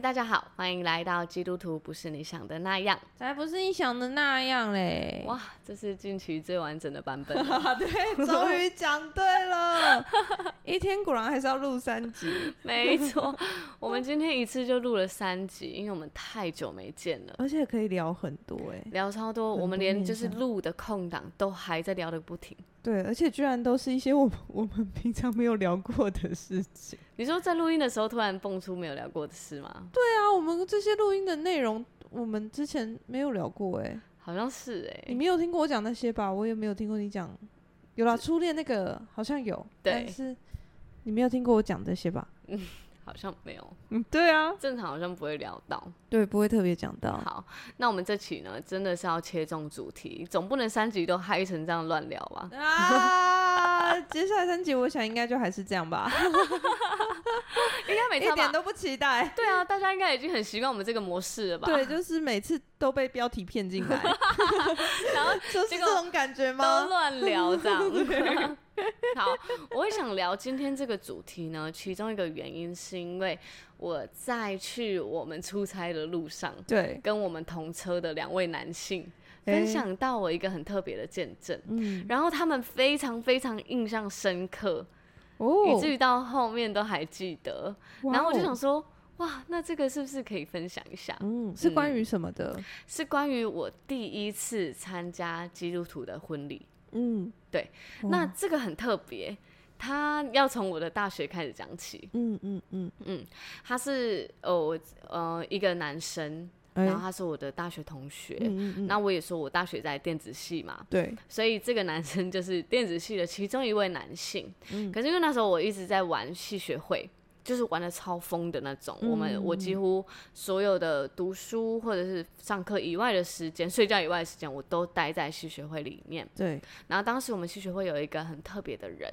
大家好，欢迎来到基督徒不是你想的那样，才不是你想的那样嘞！哇，这是近期最完整的版本，对，终于讲对了，一天果然还是要录三集，没错，我们今天一次就录了三集，因为我们太久没见了，而且可以聊很多哎，聊超多，多我们连就是录的空档都还在聊的不停。对，而且居然都是一些我们 我们平常没有聊过的事情。你说在录音的时候突然蹦出没有聊过的事吗？对啊，我们这些录音的内容，我们之前没有聊过哎，好像是哎，你没有听过我讲那些吧？我也没有听过你讲，有啦，初恋那个好像有，但是你没有听过我讲这些吧？嗯。好像没有，嗯，对啊，正常好像不会聊到，对，不会特别讲到。好，那我们这期呢，真的是要切中主题，总不能三集都嗨成这样乱聊吧？啊，接下来三集我想应该就还是这样吧，应该每次一点都不期待。对啊，大家应该已经很习惯我们这个模式了吧？对，就是每次都被标题骗进来，然后 就是这种感觉吗？都乱聊这样。好，我会想聊今天这个主题呢，其中一个原因是因为我在去我们出差的路上，对，跟我们同车的两位男性分享到我一个很特别的见证，嗯，然后他们非常非常印象深刻，哦，以至于到后面都还记得，然后我就想说，哇，那这个是不是可以分享一下？嗯，是关于什么的？嗯，是关于我第一次参加基督徒的婚礼。嗯，对，那这个很特别，他要从我的大学开始讲起。嗯嗯嗯嗯，他是哦呃一个男生，然后他是我的大学同学。嗯嗯，那我也说我大学在电子系嘛，对，所以这个男生就是电子系的其中一位男性。嗯，可是因为那时候我一直在玩系学会。就是玩的超疯的那种，嗯、我们我几乎所有的读书或者是上课以外的时间，睡觉以外的时间，我都待在系学会里面。对，然后当时我们系学会有一个很特别的人，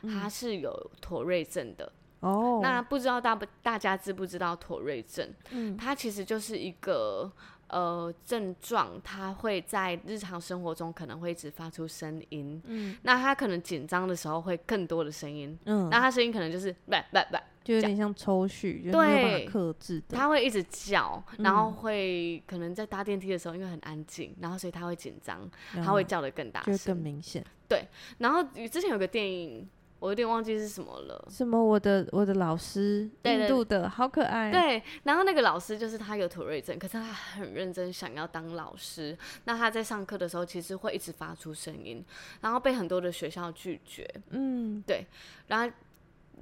嗯、他是有妥瑞症的。哦，那不知道大不大家知不知道妥瑞症？嗯，他其实就是一个。呃，症状他会在日常生活中可能会一直发出声音，嗯，那他可能紧张的时候会更多的声音，嗯，那他声音可能就是就有点像抽蓄，就，没有办法克制的，他会一直叫，然后会可能在搭电梯的时候，因为很安静，然后所以他会紧张，他会叫的更大声，就更明显，对，然后之前有个电影。我有点忘记是什么了。什么？我的我的老师，印度的，好可爱。对，然后那个老师就是他有妥瑞症，可是他很认真想要当老师。那他在上课的时候，其实会一直发出声音，然后被很多的学校拒绝。嗯，对。然后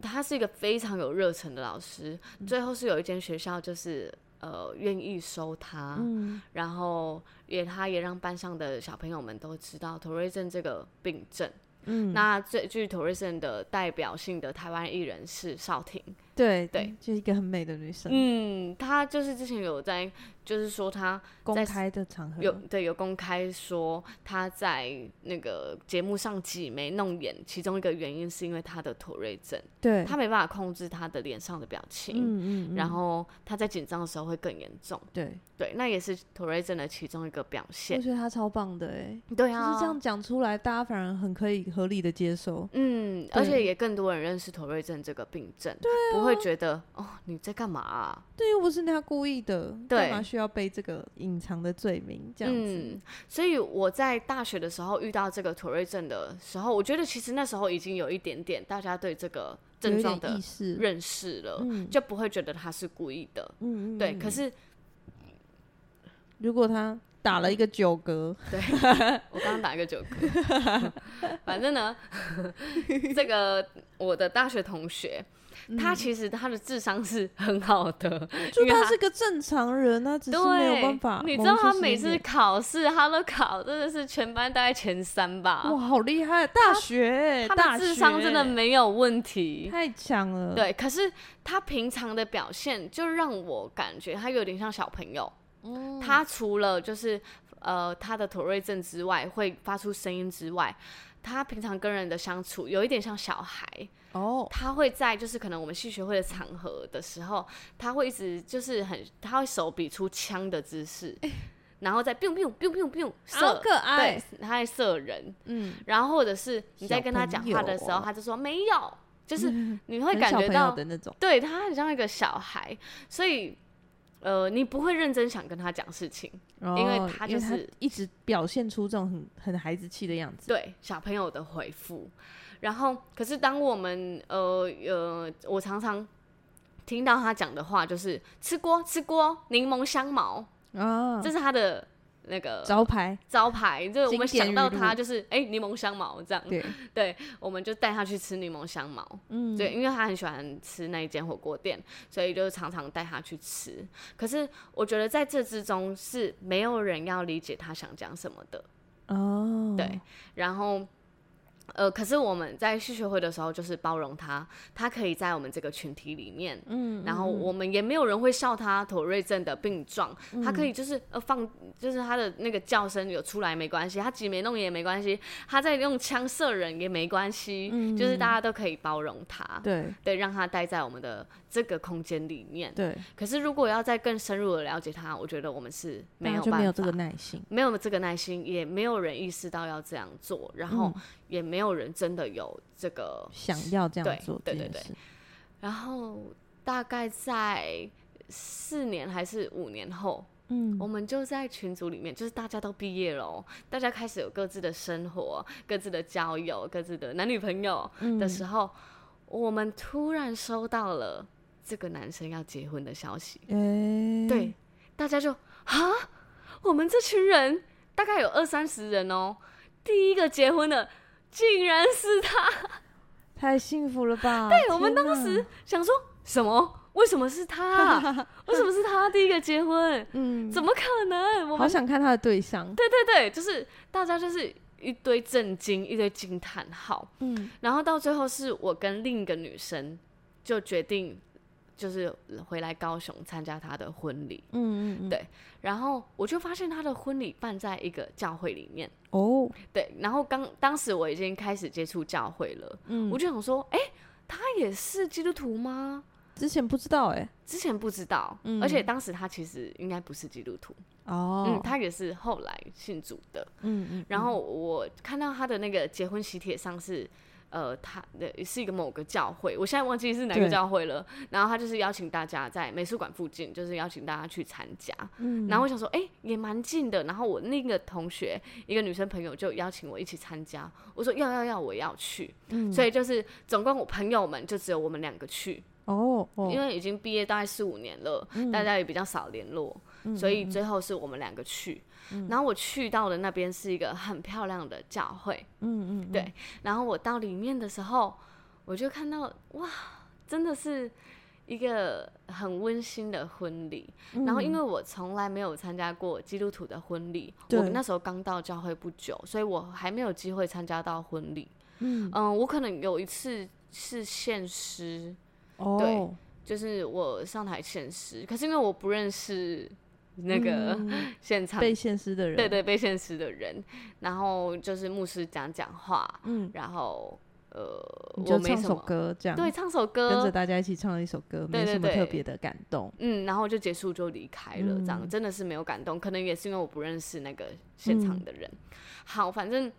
他是一个非常有热忱的老师，最后是有一间学校就是呃愿意收他，嗯，然后也他也让班上的小朋友们都知道妥瑞症这个病症。嗯，那最具妥瑞症的代表性的台湾艺人是少婷。对对，就是一个很美的女生。嗯，她就是之前有在，就是说她公开的场合。有对有公开说她在那个节目上挤眉弄眼，其中一个原因是因为她的妥瑞症，对，她没办法控制她的脸上的表情，嗯嗯，然后她在紧张的时候会更严重，对。对，那也是妥瑞症的其中一个表现。我觉得她超棒的哎，对啊，就是这样讲出来，大家反而很可以合理的接受，嗯，而且也更多人认识妥瑞症这个病症，对。不会觉得哦，你在干嘛啊？对，又不是他故意的，干嘛需要背这个隐藏的罪名这样子？嗯，所以我在大学的时候遇到这个妥瑞症的时候，我觉得其实那时候已经有一点点大家对这个症状的认识了，嗯，就不会觉得他是故意的。嗯，对。可是如果他打了一个九格，对，我刚刚打一个九格，反正呢，这个我的大学同学。他其实他的智商是很好的，就他是个正常人啊，只是没有办法。你知道他每次考试，他都考真的是全班大概前三吧？哇，好厉害！大学，他的智商真的没有问题，太强了。对，可是他平常的表现就让我感觉他有点像小朋友。嗯，他除了就是呃他的妥瑞症之外会发出声音之外。他平常跟人的相处有一点像小孩哦，他会在就是可能我们戏学会的场合的时候，他会一直就是很，他会手比出枪的姿势。欸然后再 biu biu biu biu biu 射，好可爱，对，他在射人，嗯，然后或者是你在跟他讲话的时候，他就说没有，就是 你会感觉到的那种，对，他很像一个小孩，所以呃，你不会认真想跟他讲事情，哦、因为他就是他一直表现出这种很很孩子气的样子，对小朋友的回复。然后，可是当我们呃呃，我常常听到他讲的话就是吃锅吃锅，柠檬香茅。啊，这是他的那个招牌，招牌就是我们想到他就是哎，柠檬香茅这样，对，对，我们就带他去吃柠檬香茅，嗯，对，因为他很喜欢吃那一间火锅店，所以就常常带他去吃。可是我觉得在这之中是没有人要理解他想讲什么的，哦，对，然后。呃，可是我们在系学会的时候，就是包容他，他可以在我们这个群体里面，嗯，然后我们也没有人会笑他妥瑞症的病状，嗯、他可以就是呃放，就是他的那个叫声有出来没关系，他挤眉弄也没关系，他在用枪射人也没关系，嗯，就是大家都可以包容他，对，对，让他待在我们的这个空间里面，对。可是如果要再更深入的了解他，我觉得我们是没有办法，没有这个耐心，没有这个耐心，也没有人意识到要这样做，然后。嗯也没有人真的有这个想要这样做，对对对对。然后大概在四年还是五年后，嗯，我们就在群组里面，就是大家都毕业了，大家开始有各自的生活、各自的交友、各自的男女朋友的时候，嗯、我们突然收到了这个男生要结婚的消息。欸、对，大家就啊，我们这群人大概有二三十人哦，第一个结婚的。竟然是他，太幸福了吧！对，我们当时想说什么？为什么是他？为什么是他第一个结婚？嗯，怎么可能？我好想看他的对象。对对对，就是大家就是一堆震惊，一堆惊叹号。嗯，然后到最后是我跟另一个女生就决定。就是回来高雄参加他的婚礼，嗯嗯嗯，对，然后我就发现他的婚礼办在一个教会里面，哦，对，然后刚当时我已经开始接触教会了，嗯，我就想说，哎、欸，他也是基督徒吗？之前不知道、欸，哎，之前不知道，嗯，而且当时他其实应该不是基督徒，哦，嗯，他也是后来信主的，嗯嗯，然后我看到他的那个结婚喜帖上是。呃，他的是一个某个教会，我现在忘记是哪个教会了。然后他就是邀请大家在美术馆附近，就是邀请大家去参加。嗯，然后我想说，哎、欸，也蛮近的。然后我那个同学，一个女生朋友就邀请我一起参加。我说要要要，我要去。嗯，所以就是总共我朋友们就只有我们两个去。哦，哦，因为已经毕业大概四五年了，嗯、大家也比较少联络，嗯、所以最后是我们两个去。嗯、然后我去到的那边是一个很漂亮的教会，嗯嗯，嗯对。然后我到里面的时候，我就看到哇，真的是一个很温馨的婚礼。嗯、然后因为我从来没有参加过基督徒的婚礼，对我那时候刚到教会不久，所以我还没有机会参加到婚礼。嗯嗯，我可能有一次是献诗，哦、对，就是我上台献诗，可是因为我不认识。那个 现场被现实的人，对对，被现实的人，然后就是牧师讲讲话，嗯，然后呃，就唱首歌这样，对，唱首歌，跟着大家一起唱了一首歌，没什么特别的感动，嗯，然后就结束就离开了，这样真的是没有感动，可能也是因为我不认识那个现场的人。好，反正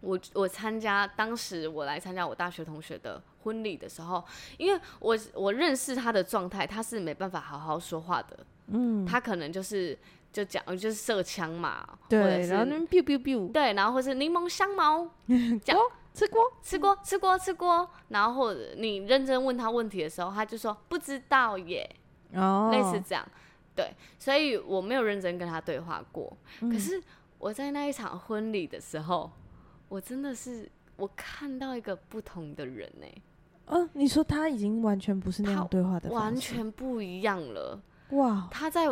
我我参加当时我来参加我大学同学的婚礼的时候，因为我我认识他的状态，他是没办法好好说话的。嗯，他可能就是就讲就是射枪嘛，对，然后那边 biu biu biu，对，然后或是柠檬香茅，讲吃锅？吃锅吃锅吃锅，然后或者你认真问他问题的时候，他就说不知道耶，哦，类似这样，对，所以我没有认真跟他对话过。嗯、可是我在那一场婚礼的时候，我真的是我看到一个不同的人呢。嗯、呃，你说他已经完全不是那样对话的，完全不一样了。哇，他在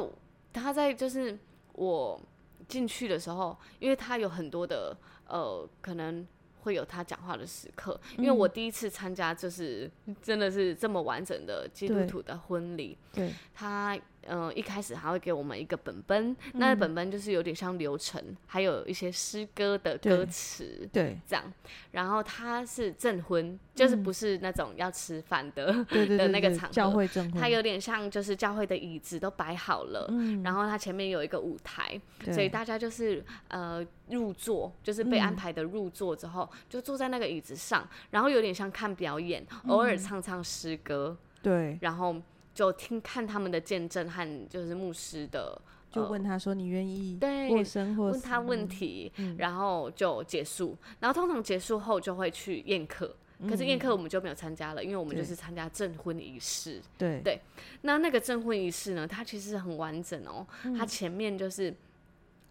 他在就是我进去的时候，因为他有很多的呃，可能会有他讲话的时刻。因为我第一次参加，就是真的是这么完整的基督徒的婚礼。对，他嗯、呃，一开始还会给我们一个本本，嗯、那本本就是有点像流程，还有一些诗歌的歌词，对，这样。然后他是证婚，嗯、就是不是那种要吃饭的，的那个场合，教会证。婚，它有点像就是教会的椅子都摆好了，嗯、然后他前面有一个舞台，所以大家就是呃入座，就是被安排的入座之后，嗯、就坐在那个椅子上，然后有点像看表演，偶尔唱唱诗歌，对，然后。就听看他们的见证和就是牧师的，就问他说，你愿意对问他问题，嗯、然后就结束。然后通常结束后就会去宴客，嗯、可是宴客我们就没有参加了，因为我们就是参加证婚仪式。对对，那那个证婚仪式呢，它其实很完整哦。嗯、它前面就是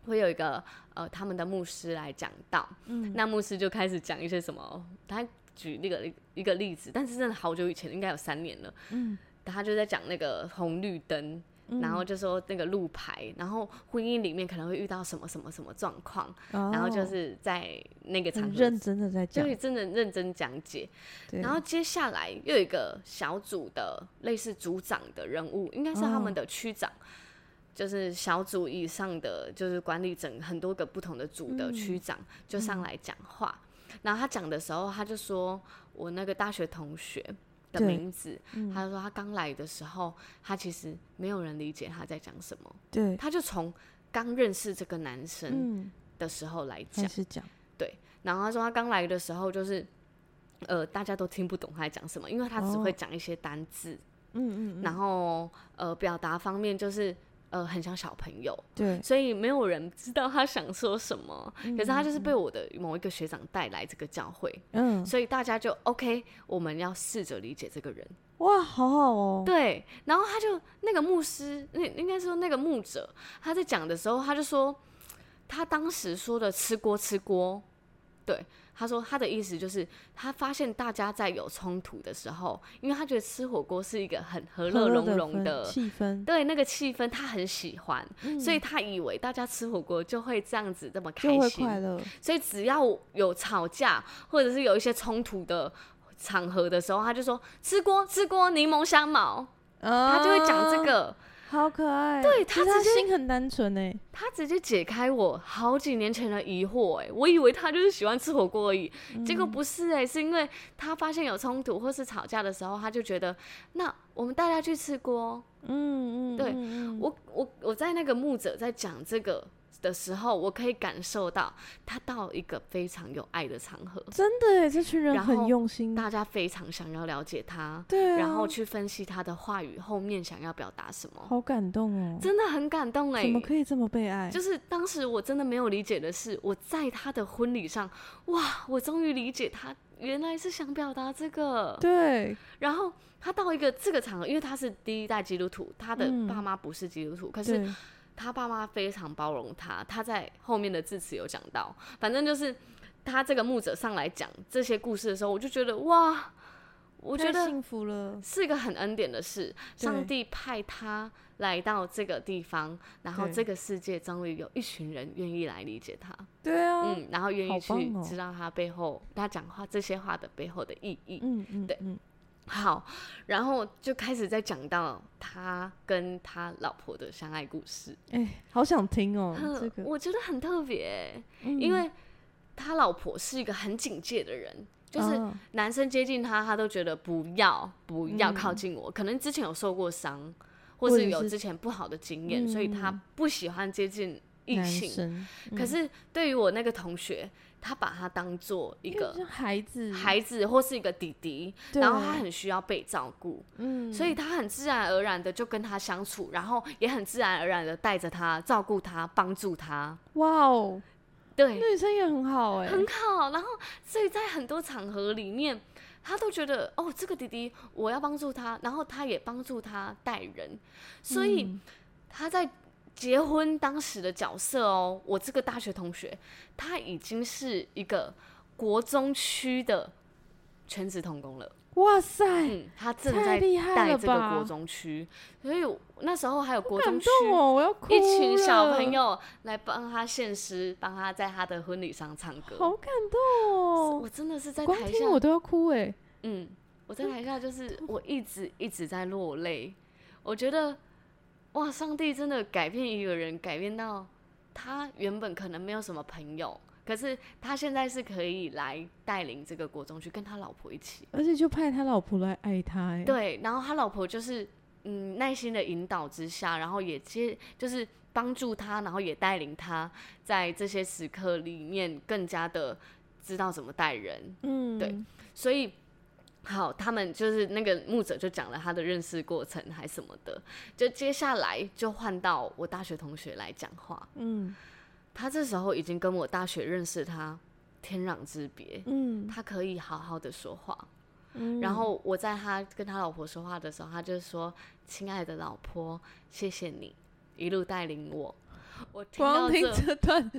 会有一个呃他们的牧师来讲道，嗯、那牧师就开始讲一些什么，他举那个一个例子，但是真的好久以前，应该有三年了。嗯。他就在讲那个红绿灯，嗯、然后就说那个路牌，然后婚姻里面可能会遇到什么什么什么状况，哦、然后就是在那个场合认真的在讲，对，真的认真讲解。对然后接下来又有一个小组的类似组长的人物，应该是他们的区长，哦、就是小组以上的，就是管理整很多个不同的组的区长，嗯、就上来讲话。嗯、然后他讲的时候，他就说我那个大学同学。的名字，嗯、他说他刚来的时候，他其实没有人理解他在讲什么。对，他就从刚认识这个男生的时候来讲，是讲、嗯，对。然后他说他刚来的时候，就是呃，大家都听不懂他在讲什么，因为他只会讲一些单字。嗯嗯、哦。然后呃，表达方面就是。呃，很像小朋友，对，所以没有人知道他想说什么。嗯、可是他就是被我的某一个学长带来这个教会，嗯，所以大家就 OK，我们要试着理解这个人。哇，好好哦。对，然后他就那个牧师，那应该说那个牧者，他在讲的时候，他就说他当时说的吃锅吃锅，对。他说他的意思就是，他发现大家在有冲突的时候，因为他觉得吃火锅是一个很和乐融融的气氛，对那个气氛他很喜欢，嗯、所以他以为大家吃火锅就会这样子这么开心，快乐。所以只要有吵架或者是有一些冲突的场合的时候，他就说吃锅吃锅柠檬香茅，啊、他就会讲这个。好可爱，对，他他心很单纯哎，他直接解开我好几年前的疑惑哎，我以为他就是喜欢吃火锅而已，嗯、结果不是哎，是因为他发现有冲突或是吵架的时候，他就觉得那我们带他去吃锅，嗯嗯，对我我我在那个牧者在讲这个。的时候，我可以感受到他到一个非常有爱的场合，真的耶，这群人很用心，大家非常想要了解他，对啊，然后去分析他的话语后面想要表达什么，好感动哦，真的很感动哎，怎么可以这么被爱？就是当时我真的没有理解的是，我在他的婚礼上，哇，我终于理解他原来是想表达这个，对，然后他到一个这个场合，因为他是第一代基督徒，他的爸妈不是基督徒，嗯，可是。他爸妈非常包容他，他在后面的致辞有讲到，反正就是他这个牧者上来讲这些故事的时候，我就觉得哇，我觉得幸福了，是一个很恩典的事。上帝派他来到这个地方，然后这个世界终于有一群人愿意来理解他，对啊，嗯，然后愿意去知道他背后他讲话这些话的背后的意义，嗯嗯，对。好，然后就开始在讲到他跟他老婆的相爱故事。哎、欸，好想听哦，呵这个我觉得很特别，嗯、因为他老婆是一个很警戒的人，就是男生接近他，他都觉得不要不要靠近我，嗯、可能之前有受过伤，或是有之前不好的经验，所以他不喜欢接近异性。嗯、可是对于我那个同学。他把他当做一个孩子，孩子或是一个弟弟，然后他很需要被照顾，嗯，所以他很自然而然的就跟他相处，然后也很自然而然的带着他，照顾他，帮助他。哇哦，对，女生也很好哎，很好。然后所以在很多场合里面，他都觉得哦，这个弟弟我要帮助他，然后他也帮助他带人，所以他在。结婚当时的角色哦，我这个大学同学，他已经是一个国中区的全职童工了。哇塞，嗯，他正在带这个国中区，所以那时候还有国中区一群小朋友来帮他献诗，帮他在他的婚礼上唱歌，好感动哦！我真的是在台下我都要哭哎，嗯，我在台下就是我一直一直在落泪，我觉得。哇，上帝真的改变一个人，改变到他原本可能没有什么朋友，可是他现在是可以来带领这个国中去跟他老婆一起，而且就派他老婆来爱他。对，然后他老婆就是嗯耐心的引导之下，然后也接就是帮助他，然后也带领他在这些时刻里面更加的知道怎么带人。嗯，对，所以。好，他们就是那个牧者就讲了他的认识过程还什么的，就接下来就换到我大学同学来讲话。嗯，他这时候已经跟我大学认识他天壤之别。嗯，他可以好好的说话。嗯，然后我在他跟他老婆说话的时候，他就说：“亲爱的老婆，谢谢你一路带领我。”我听到这段。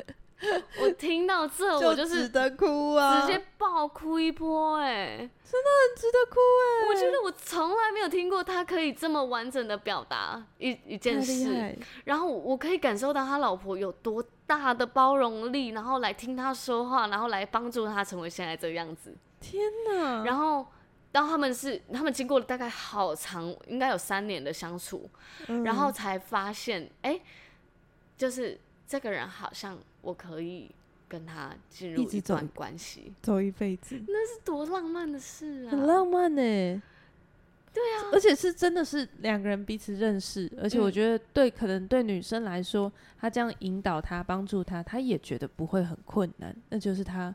我听到这，我就是值得哭啊，直接爆哭一波，哎，真的很值得哭哎。我觉得我从来没有听过他可以这么完整的表达一一件事，然后我可以感受到他老婆有多大的包容力，然后来听他说话，然后来帮助他成为现在这个样子。天哪！然后当他们是他们经过了大概好长，应该有三年的相处，然后才发现，哎，就是这个人好像。我可以跟他进入一段关系，走一辈子，那是多浪漫的事啊！很浪漫呢、欸。对啊，而且是真的是两个人彼此认识，而且我觉得对，可能对女生来说，他这样引导他、帮助他，他也觉得不会很困难，那就是他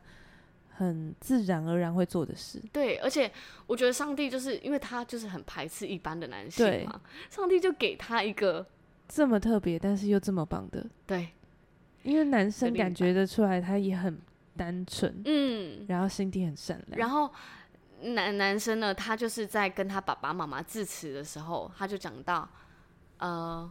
很自然而然会做的事。对，而且我觉得上帝就是因为他就是很排斥一般的男性嘛，上帝就给他一个这么特别，但是又这么棒的，对。因为男生感觉得出来，他也很单纯，嗯，然后心地很善良。然后男男生呢，他就是在跟他爸爸妈妈致辞的时候，他就讲到，呃，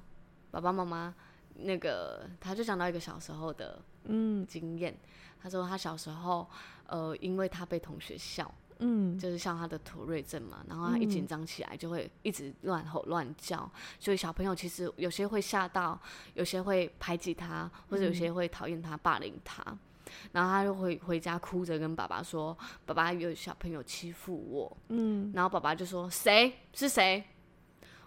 爸爸妈妈那个，他就讲到一个小时候的嗯经验。他说他小时候，呃，因为他被同学笑。嗯，就是像他的妥瑞症嘛，然后他一紧张起来就会一直乱吼乱叫，嗯，所以小朋友其实有些会吓到，有些会排挤他，或者有些会讨厌他，霸凌他，然后他就会回家哭着跟爸爸说：“爸爸有小朋友欺负我。”嗯，然后爸爸就说：“谁是谁？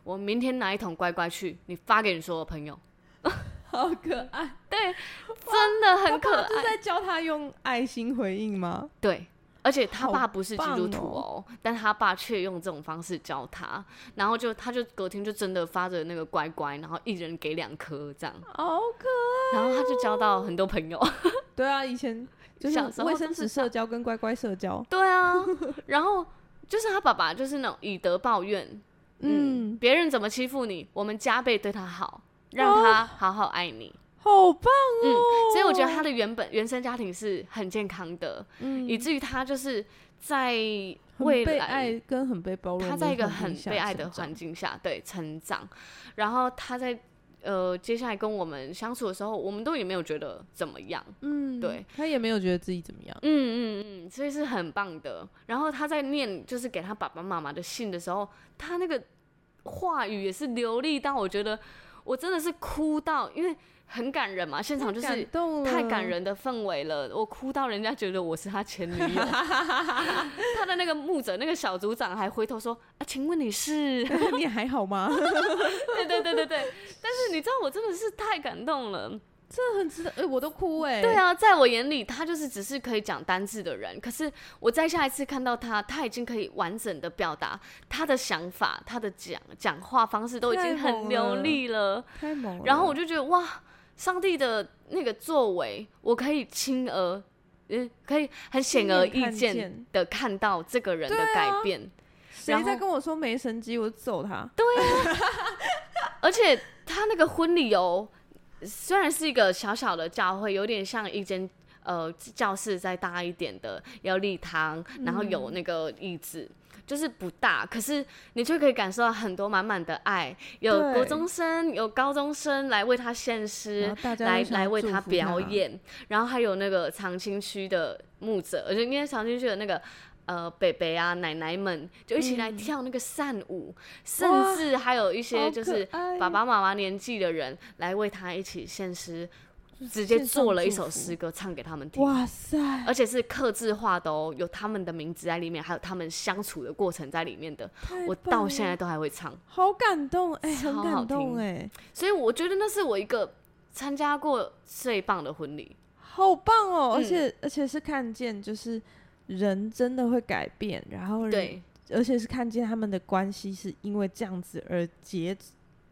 我明天拿一桶乖乖去，你发给你所有朋友。”好可爱，对，真的很可爱。是在教他用爱心回应吗？对。而且他爸不是基督徒哦，哦但他爸却用这种方式教他，然后就他就隔天就真的发着那个乖乖，然后一人给两颗这样，好可爱。然后他就交到很多朋友。对啊，以前就是卫生纸社交跟乖乖社交。对啊，然后就是他爸爸就是那种以德报怨，嗯，别人怎么欺负你，我们加倍对他好，让他好好爱你。好棒哦！嗯，所以我觉得他的原本原生家庭是很健康的，嗯，以至于他就是在未来被爱跟很被包容，他在一个很被爱的环境下对成长，然后他在呃接下来跟我们相处的时候，我们都也没有觉得怎么样，嗯，对，他也没有觉得自己怎么样，嗯嗯嗯，所以是很棒的。然后他在念就是给他爸爸妈妈的信的时候，他那个话语也是流利到我觉得我真的是哭到，因为。很感人嘛，现场就是太感人的氛围了，我哭到人家觉得我是他前女友。他的那个牧者，那个小组长还回头说：“啊，请问你是？你还好吗？” 对对对对对。但是你知道，我真的是太感动了，真的很值得。哎、欸，我都哭哎、欸。对啊，在我眼里，他就是只是可以讲单字的人。可是我再下一次看到他，他已经可以完整的表达他的想法，他的讲讲话方式都已经很流利了。太猛了。然后我就觉得哇。上帝的那个作为，我可以轻而，嗯，可以很显而易见的看到这个人的改变。谁、啊、在跟我说没神机，我就揍他。对啊，而且他那个婚礼哦，虽然是一个小小的教会，有点像一间呃教室再大一点的，有礼堂，然后有那个椅子。嗯就是不大，可是你却可以感受到很多满满的爱。有国中生，有高中生来为他献诗，来来为他表演。然后还有那个长青区的牧者，而且因为长青区的那个呃北北啊奶奶们，就一起来跳那个扇舞，嗯、甚至还有一些就是爸爸妈妈年纪的人来为他一起献诗。直接做了一首诗歌唱给他们听。哇塞！而且是刻字化的哦，有他们的名字在里面，还有他们相处的过程在里面的。我到现在都还会唱，好感动哎，很感动哎。所以我觉得那是我一个参加过最棒的婚礼，好棒哦！而且而且是看见就是人真的会改变，然后对。而且是看见他们的关系是因为这样子而结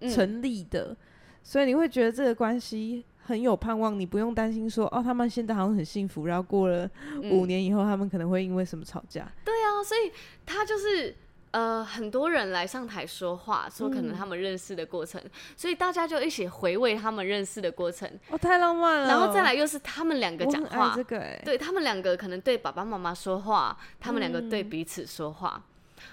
成立的，嗯、所以你会觉得这个关系很有盼望。你不用担心说哦，他们现在好像很幸福，然后过了五年以后，他们可能会因为什么吵架。嗯、对啊，所以他就是呃，很多人来上台说话，说可能他们认识的过程，嗯、所以大家就一起回味他们认识的过程。哦，太浪漫了。然后再来又是他们两个讲话，这个欸、对他们两个可能对爸爸妈妈说话，他们两个对彼此说话。嗯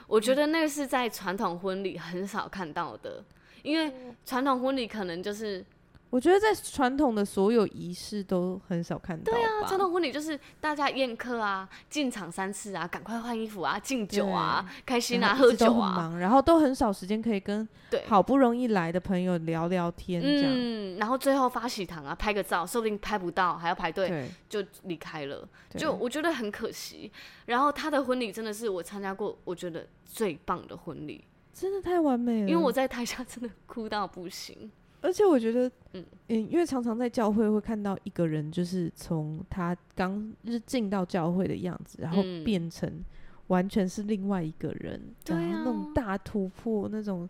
我觉得那个是在传统婚礼很少看到的，因为传统婚礼可能就是，我觉得在传统的所有仪式都很少看到。对啊，传统婚礼就是大家宴客啊，进场三次啊，赶快换衣服啊，敬酒啊，开心啊，喝酒啊，然后都很少时间可以跟好不容易来的朋友聊聊天，这样。嗯，然后最后发喜糖啊，拍个照，说不定拍不到还要排队，就离开了，就我觉得很可惜。然后他的婚礼真的是我参加过，我觉得。最棒的婚礼，真的太完美了。因为我在台下真的哭到不行，而且我觉得，嗯嗯，因为常常在教会会看到一个人，就是从他刚就是进到教会的样子，然后变成完全是另外一个人，然后那种大突破，那种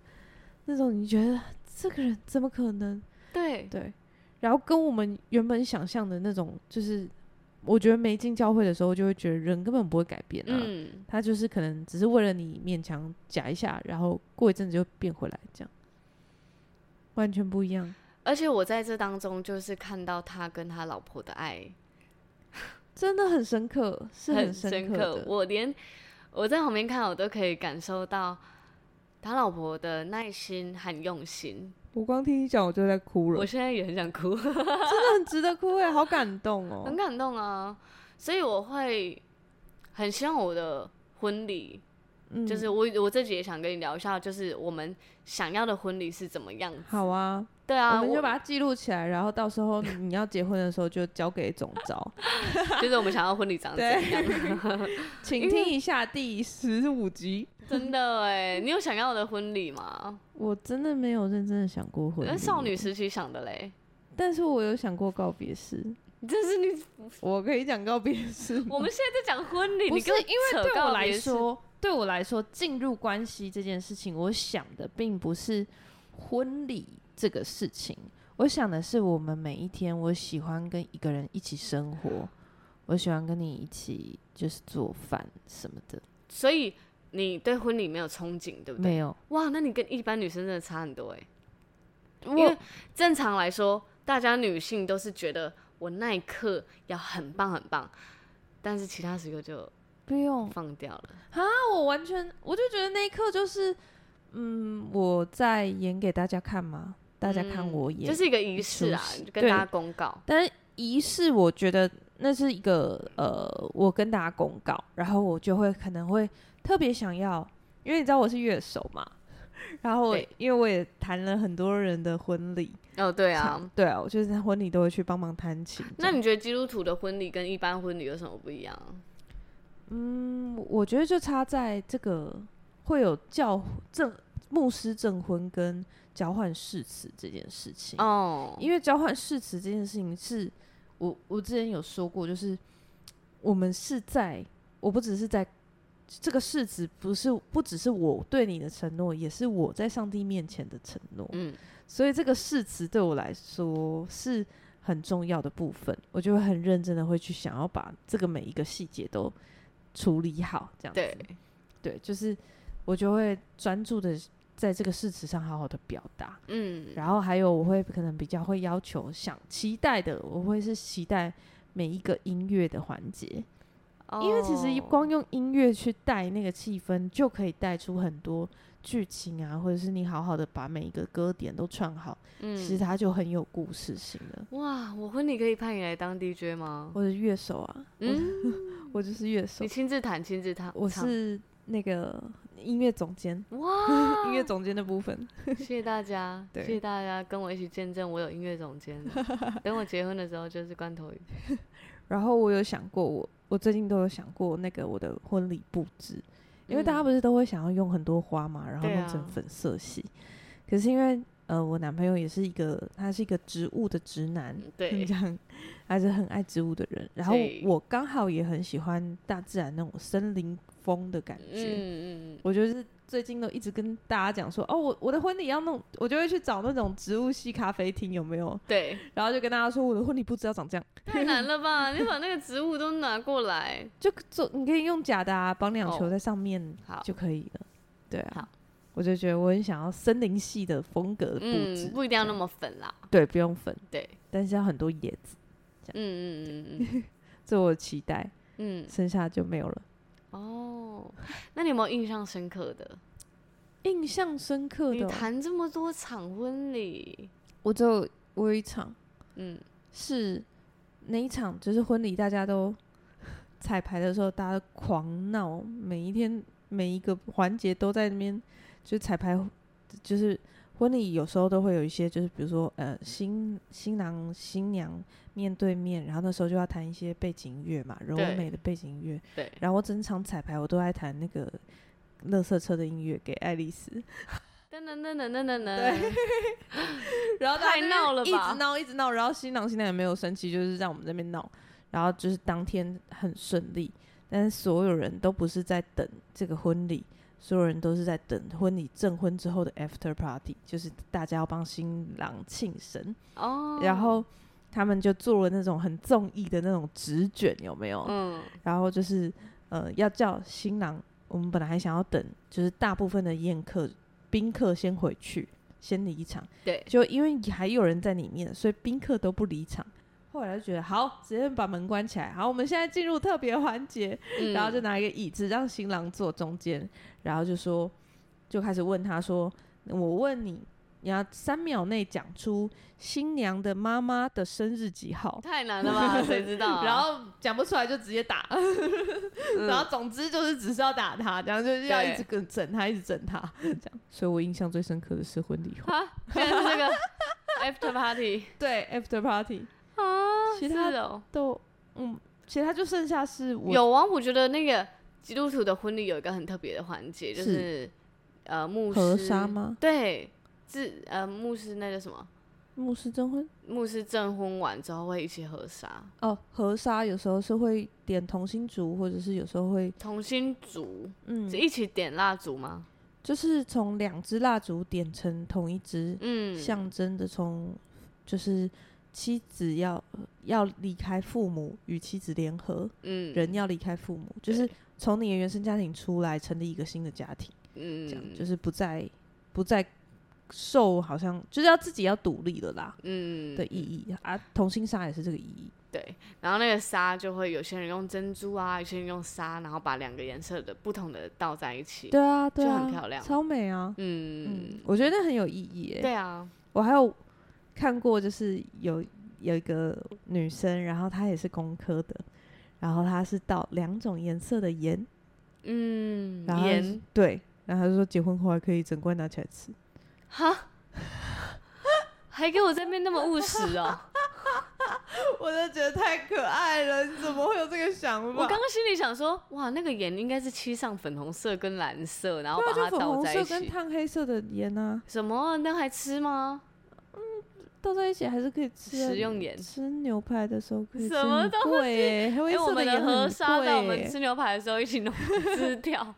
那种你觉得这个人怎么可能？对对，然后跟我们原本想象的那种就是。我觉得没进教会的时候，就会觉得人根本不会改变啊。嗯，他就是可能只是为了你勉强夹一下，然后过一阵子就变回来，这样完全不一样。而且我在这当中就是看到他跟他老婆的爱，真的很深刻，是很深刻，很深刻。我连我在旁边看，我都可以感受到他老婆的耐心和用心。我光听你讲，我就在哭了。我现在也很想哭，真的很值得哭哎，好感动哦，很感动啊。所以我会很希望我的婚礼，嗯、就是我我自己也想跟你聊一下，就是我们想要的婚礼是怎么样子。好啊，对啊，我们就把它记录起来，然后到时候你要结婚的时候就交给总招，就是我们想要婚礼长怎样。请听一下第十五集。真的哎，你有想要的婚礼吗？我真的没有认真的想过婚礼，跟少女时期想的嘞。但是我有想过告别式。这是你，我可以讲告别式。我们现在在讲婚礼，你跟因为对我来说，对我来说进入关系这件事情，我想的并不是婚礼这个事情，我想的是我们每一天，我喜欢跟一个人一起生活，我喜欢跟你一起就是做饭什么的，所以。你对婚礼没有憧憬，对不对？没有。哇，那你跟一般女生真的差很多哎。我因为正常来说，大家女性都是觉得我那一刻要很棒很棒，但是其他时刻就不用放掉了。啊，我完全我就觉得那一刻就是，嗯，我在演给大家看嘛，大家看我演，嗯、就是一个仪式啊，就跟大家公告。但是仪式，我觉得那是一个呃，我跟大家公告，然后我就会可能会。特别想要，因为你知道我是乐手嘛，然后因为我也谈了很多人的婚礼哦，对啊，对啊，我就是在婚礼都会去帮忙弹琴。那你觉得基督徒的婚礼跟一般婚礼有什么不一样？嗯，我觉得就差在这个会有教证牧师证婚跟交换誓词这件事情哦，因为交换誓词这件事情是我我之前有说过，就是我们是在我不只是在。这个誓词不是不只是我对你的承诺，也是我在上帝面前的承诺。嗯，所以这个誓词对我来说是很重要的部分，我就会很认真的会去想要把这个每一个细节都处理好，这样子。对，对，就是我就会专注的在这个誓词上好好的表达。嗯，然后还有我会可能比较会要求想期待的，我会是期待每一个音乐的环节。因为其实光用音乐去带那个气氛，就可以带出很多剧情啊，或者是你好好的把每一个歌点都串好，嗯，其实它就很有故事性了。哇，我婚礼可以派你来当 DJ 吗？我是乐手啊，嗯，我就是乐手。你亲自弹，亲自弹，我是那个音乐总监哇，音乐总监的部分，谢谢大家，谢谢大家跟我一起见证我有音乐总监。等我结婚的时候就是罐头鱼。然后我有想过，我我最近都有想过那个我的婚礼布置，因为大家不是都会想要用很多花嘛，然后弄成粉色系。可是因为呃，我男朋友也是一个，他是一个植物的直男，对，这样还是很爱植物的人。然后我刚好也很喜欢大自然那种森林风的感觉。嗯嗯，我觉得是最近都一直跟大家讲说，哦，我我的婚礼要弄，我就会去找那种植物系咖啡厅有没有？对，然后就跟大家说，我的婚礼布置要长这样。太难了吧？你把那个植物都拿过来，就做，你可以用假的啊，绑两球在上面好就可以了。对啊。好我就觉得我很想要森林系的风格的布置，嗯，不一定要那么粉啦。对，不用粉。对，但是要很多叶子。嗯嗯嗯嗯，这我期待。嗯，剩下就没有了。哦，那你有没有印象深刻的？印象深刻的？你谈这么多场婚礼，我就我有一场，嗯，是那一场？就是婚礼，大家都彩排的时候，大家都狂闹，每一天每一个环节都在那边。就彩排，就是婚礼有时候都会有一些，就是比如说呃新新郎新娘面对面，然后那时候就要弹一些背景音乐嘛，柔美的背景音乐。对。然后我整场彩排我都在弹那个乐色车的音乐给爱丽丝。噔噔噔噔噔噔噔。对。然后太闹了吧？一直闹一直闹，然后新郎新娘也没有生气，就是在我们这边闹。然后就是当天很顺利，但是所有人都不是在等这个婚礼。所有人都是在等婚礼证婚之后的 after party，就是大家要帮新郎庆生哦。Oh. 然后他们就做了那种很综艺的那种纸卷，有没有？嗯。然后就是呃，要叫新郎。我们本来还想要等，就是大部分的宴客宾客先回去，先离场。对。就因为还有人在里面，所以宾客都不离场。后来就觉得好，直接把门关起来。好，我们现在进入特别环节，嗯、然后就拿一个椅子让新郎坐中间，然后就说，就开始问他说：“我问你，你要三秒内讲出新娘的妈妈的生日几号？”太难了吧？谁知道、啊？然后讲不出来就直接打，嗯、然后总之就是只是要打他，这样就是要一直跟整他，一直整他，这样。所以我印象最深刻的是婚礼后，现在是那个 after party，对 after party。啊，其他的都，嗯，其他就剩下是我有啊。我觉得那个基督徒的婚礼有一个很特别的环节，就是，是呃，牧师和沙吗？对，自呃，牧师那个什么，牧师证婚，牧师证婚完之后会一起合杀。哦，合杀有时候是会点同心烛，或者是有时候会同心烛，嗯，是一起点蜡烛吗？就是从两支蜡烛点成同一支，嗯，象征的从就是。妻子要要离开父母，与妻子联合。嗯，人要离开父母，就是从你的原生家庭出来，成立一个新的家庭。嗯，这样就是不再不再受，好像就是要自己要独立了啦。嗯，的意义啊，同心杀也是这个意义。对，然后那个沙就会有些人用珍珠啊，有些人用沙，然后把两个颜色的不同的倒在一起。对啊，对啊，就很漂亮，超美啊。嗯嗯，我觉得很有意义。对啊，我还有。看过，就是有有一个女生，然后她也是工科的，然后她是倒两种颜色的盐，嗯，盐对，然后她就说结婚后还可以整罐拿起来吃，哈，还给我这边那么务实哦，我就觉得太可爱了，你怎么会有这个想法？我刚刚心里想说，哇，那个盐应该是漆上粉红色跟蓝色，然后把它倒在一起，粉红色跟烫黑色的盐啊，什么？那还吃吗？倒在一起还是可以吃，食用盐。吃牛排的时候可以吃。什么都会耶，因为我们的河沙在我们吃牛排的时候一起弄 吃掉，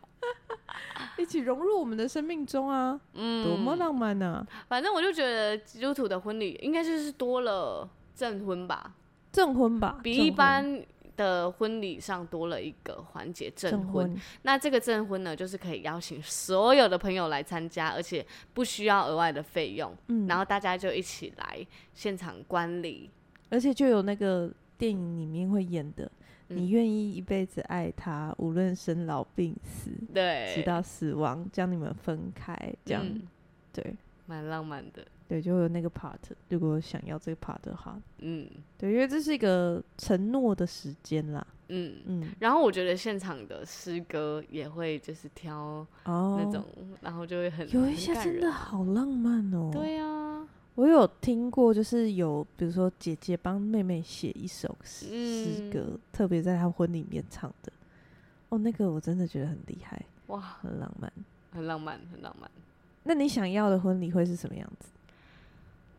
一起融入我们的生命中啊！嗯，多么浪漫啊！反正我就觉得基督徒的婚礼应该就是多了证婚吧，证婚吧，比一般。的婚礼上多了一个环节证婚，婚。那这个证婚呢，就是可以邀请所有的朋友来参加，而且不需要额外的费用，嗯，然后大家就一起来现场观礼，而且就有那个电影里面会演的，嗯、你愿意一辈子爱他，无论生老病死，对，直到死亡将你们分开，这样，嗯、对，蛮浪漫的。对，就有那个 part，如果想要这个 part 的话，嗯，对，因为这是一个承诺的时间啦。嗯嗯，然后我觉得现场的诗歌也会就是挑那种，哦、然后就会很有一些真的好浪漫哦。对呀、啊，我有听过，就是有比如说姐姐帮妹妹写一首诗诗歌，嗯、特别在她婚礼里面唱的。哦，那个我真的觉得很厉害，哇，很浪漫，很浪漫，很浪漫。那你想要的婚礼会是什么样子？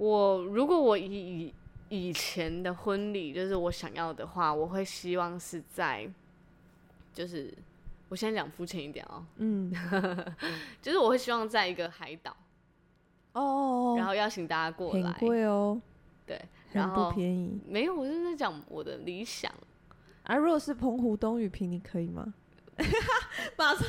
我如果我以以前的婚礼就是我想要的话，我会希望是在，就是我先讲肤浅一点哦，嗯，就是我会希望在一个海岛哦，然后邀请大家过来，很贵哦，对，然后不便宜，没有，我是在讲我的理想。啊，如果是澎湖东屿坪，你可以吗？马上，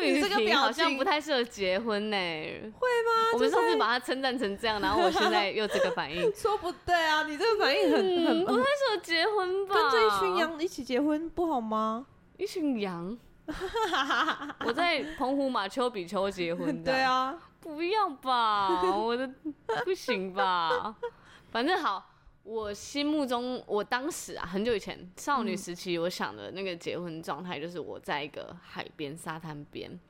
东屿坪好像不太适合结婚呢。会吗？我们上次把它称赞成这样，然后我现在又这个反应，说不对啊！你这个反应很很不太适合结婚吧？跟这一群羊一起结婚不好吗？一群羊，我在澎湖马丘比丘结婚的。对啊，不要吧，我的不行吧？反正好。我心目中，我当时啊，很久以前少女时期，我想的那个结婚状态，就是我在一个海边、沙滩边，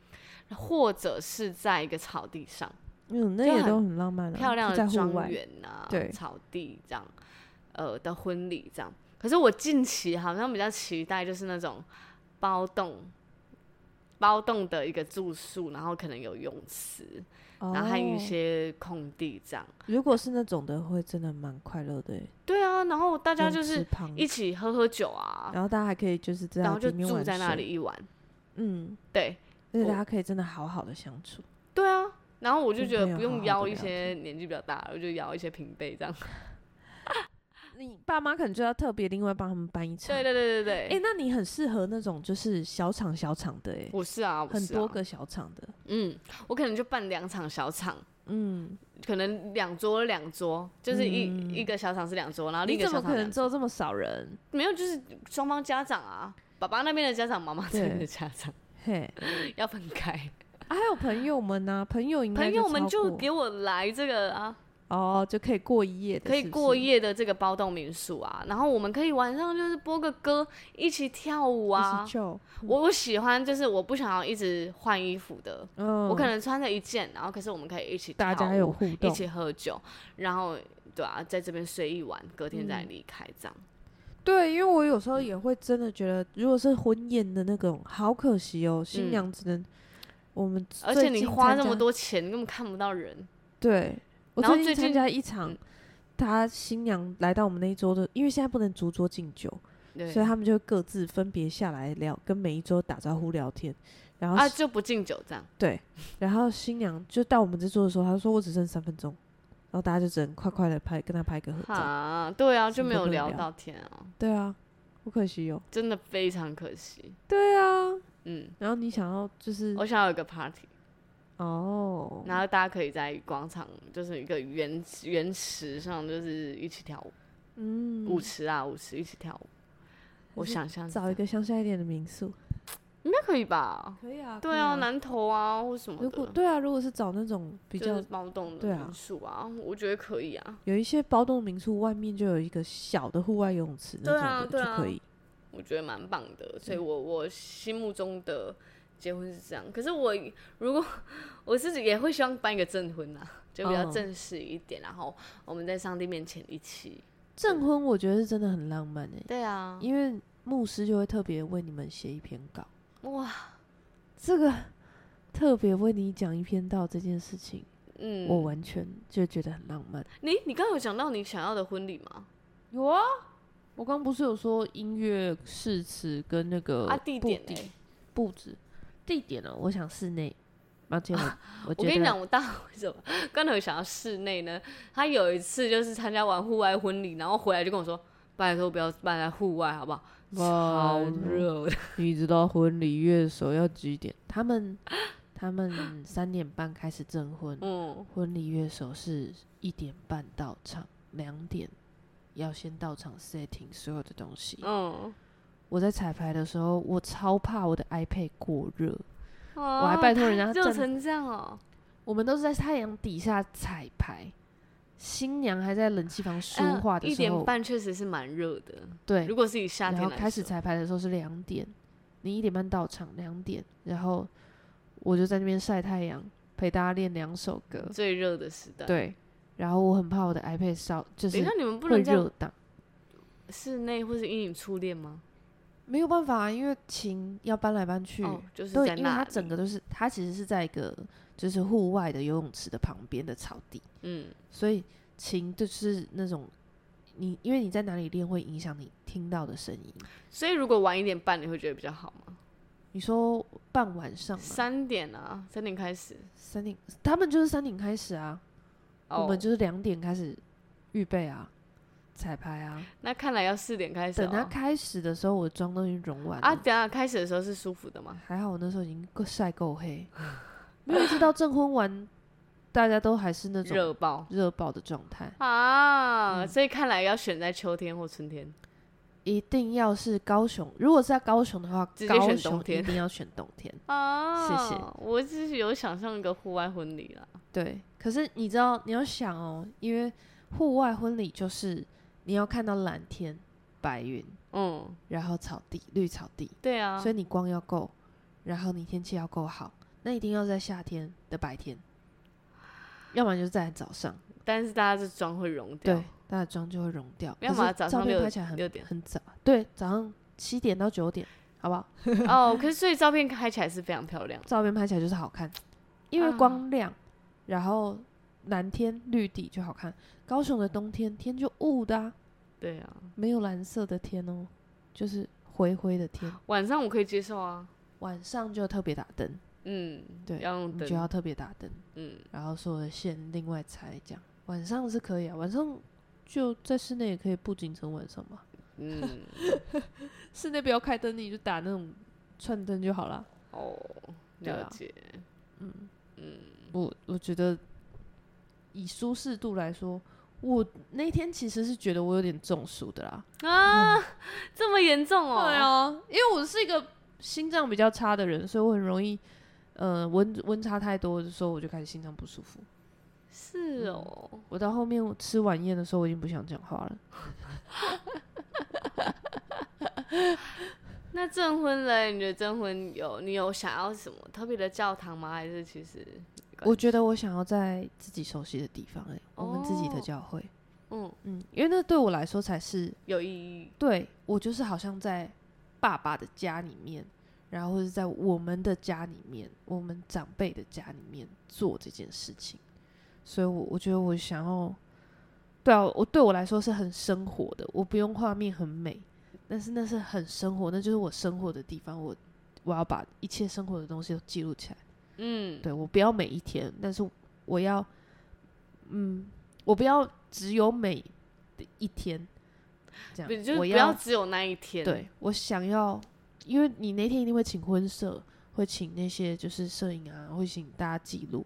或者是在一个草地上，嗯，那也都很浪漫，漂亮的庄园啊，对，草地这样，呃的婚礼这样。可是我近期好像比较期待，就是那种包栋、包栋的一个住宿，然后可能有泳池。然后还有一些空地这样，如果是那种的，会真的蛮快乐的。对啊，然后大家就是一起喝喝酒啊，然后大家还可以就是这样，然后就住在那里一晚。嗯，对，而且大家可以真的好好的相处。对啊，然后我就觉得不用邀一些年纪比较大，我就邀一些平辈这样。你爸妈可能就要特别另外帮他们办一场。对对对对对。哎、欸，那你很适合那种就是小场小场的哎。我是啊，很多个小场的。嗯，我可能就办两场小场。嗯，可能两桌两桌，就是一、嗯、一个小场是两桌，然后另一个小场。你怎么可能只有这么少人？没有，就是双方家长啊，爸爸那边的家长，妈妈这边的家长，嘿，要分开。啊，还有朋友们呢、啊？朋友应该朋友们就给我来这个啊。哦，就可以过一夜的，可以过夜的这个包栋民宿啊，然后我们可以晚上就是播个歌，一起跳舞啊。我我喜欢，就是我不想要一直换衣服的，我可能穿着一件，然后可是我们可以一起，大家有互动，一起喝酒，然后对啊，在这边睡一晚，隔天再离开这样。对，因为我有时候也会真的觉得，如果是婚宴的那种，好可惜哦，新娘只能我们，而且你花那么多钱，你根本看不到人。对。我最近参加一场，他新娘来到我们那一桌的，因为现在不能逐桌敬酒，所以他们就各自分别下来聊，跟每一桌打招呼聊天，然后啊就不敬酒这样。对，然后新娘就到我们这桌的时候，他说我只剩三分钟，然后大家就只能快快的拍，跟他拍个合照。啊，对啊，就没有聊到天啊。对啊，不可惜哦，真的非常可惜。对啊，嗯，然后你想要就是，我想要有个 party。哦，oh. 然后大家可以在广场，就是一个圆圆池上，就是一起跳舞。嗯，舞池啊，舞池一起跳舞。我想象找一个乡下一点的民宿，应该可以吧？可以啊，对啊，南投啊，或什么的。如果对啊，如果是找那种比较包栋的民宿啊，啊我觉得可以啊。有一些包栋民宿外面就有一个小的户外游泳池那种的，对啊，对啊，就可以。我觉得蛮棒的，所以我我心目中的。结婚是这样，可是我如果 我自己也会希望办一个证婚啊，就比较正式一点，哦、然后我们在上帝面前一起证婚，我觉得是真的很浪漫诶。对啊，因为牧师就会特别为你们写一篇稿，哇，这个特别为你讲一篇道这件事情，嗯，我完全就觉得很浪漫。你你刚刚有讲到你想要的婚礼吗？有啊，我刚不是有说音乐、誓词跟那个啊地点布置。地点呢？我想室内。抱歉，我跟你讲，我当为什么刚才想要室内呢？他有一次就是参加完户外婚礼，然后回来就跟我说：“拜托不要办在户外，好不好？超热的。”你知道婚礼乐手要几点？他们他们三点半开始证婚，嗯，婚礼乐手是一点半到场，两点要先到场 setting 所有的东西，嗯。我在彩排的时候，我超怕我的 iPad 过热，哦、我还拜托人家 热成这样哦。我们都是在太阳底下彩排，新娘还在冷气房说话的时候，一点半确实是蛮热的。对，如果是以夏天来开始彩排的时候是两点，你一点半到场，两点，然后我就在那边晒太阳，陪大家练两首歌。最热的时代。对，然后我很怕我的 iPad 烧，就是那你们不能热档。室内或是阴影初恋吗？没有办法啊，因为琴要搬来搬去，哦、就是对，因为它整个都是，它其实是在一个就是户外的游泳池的旁边的草地，嗯，所以琴就是那种你因为你在哪里练会影响你听到的声音，所以如果晚一点半你会觉得比较好吗？你说半晚上？三点啊，三点开始，三点，他们就是三点开始啊，哦、我们就是两点开始预备啊。彩排啊，那看来要四点开始。等他开始的时候，我妆都已经融完了啊。等下开始的时候是舒服的吗？还好我那时候已经够晒够黑，没有一直到证婚完，大家都还是那种热爆热爆的状态啊。所以看来要选在秋天或春天，一定要是高雄。如果是在高雄的话，直接选冬天，一定要选冬天啊。谢谢。我只是有想象一个户外婚礼啦。对，可是你知道你要想哦，因为户外婚礼就是。你要看到蓝天、白云，嗯，然后草地、绿草地，对啊，所以你光要够，然后你天气要够好，那一定要在夏天的白天，要不然就是在早上。但是大家的妆会融掉，对，大家妆就会融掉。要么早上拍起来很六点很早，对，早上七点到九点，好不好？哦，可是所以照片拍起来是非常漂亮，照片拍起来就是好看，因为光亮，啊、然后。蓝天绿地就好看。高雄的冬天天就雾的啊，对啊，没有蓝色的天哦，就是灰灰的天。晚上我可以接受啊，晚上就特别打灯。嗯，对，要用灯就要特别打灯。嗯，然后所有的线另外拆，这样晚上是可以啊。晚上就在室内也可以布景成晚上嘛。嗯，室内不要开灯，你就打那种串灯就好了。哦，了解。嗯嗯，我我觉得。以舒适度来说，我那天其实是觉得我有点中暑的啦。啊，嗯、这么严重哦？对啊，因为我是一个心脏比较差的人，所以我很容易，呃，温温差太多的时候，我就开始心脏不舒服。是哦，嗯、我到后面我吃晚宴的时候，我已经不想讲话了。那证婚嘞？你觉得证婚有你有想要什么特别的教堂吗？还是其实？我觉得我想要在自己熟悉的地方，哎，我们自己的教会，嗯嗯，因为那对我来说才是有意义。对，我就是好像在爸爸的家里面，然后或者在我们的家里面，我们长辈的家里面做这件事情，所以我我觉得我想要，对啊，我对我来说是很生活的，我不用画面很美，但是那是很生活，那就是我生活的地方，我我要把一切生活的东西都记录起来。嗯，对，我不要每一天，但是我要，嗯，我不要只有每的一天，这样，就不要只有那一天。对，我想要，因为你那天一定会请婚摄，会请那些就是摄影啊，会请大家记录，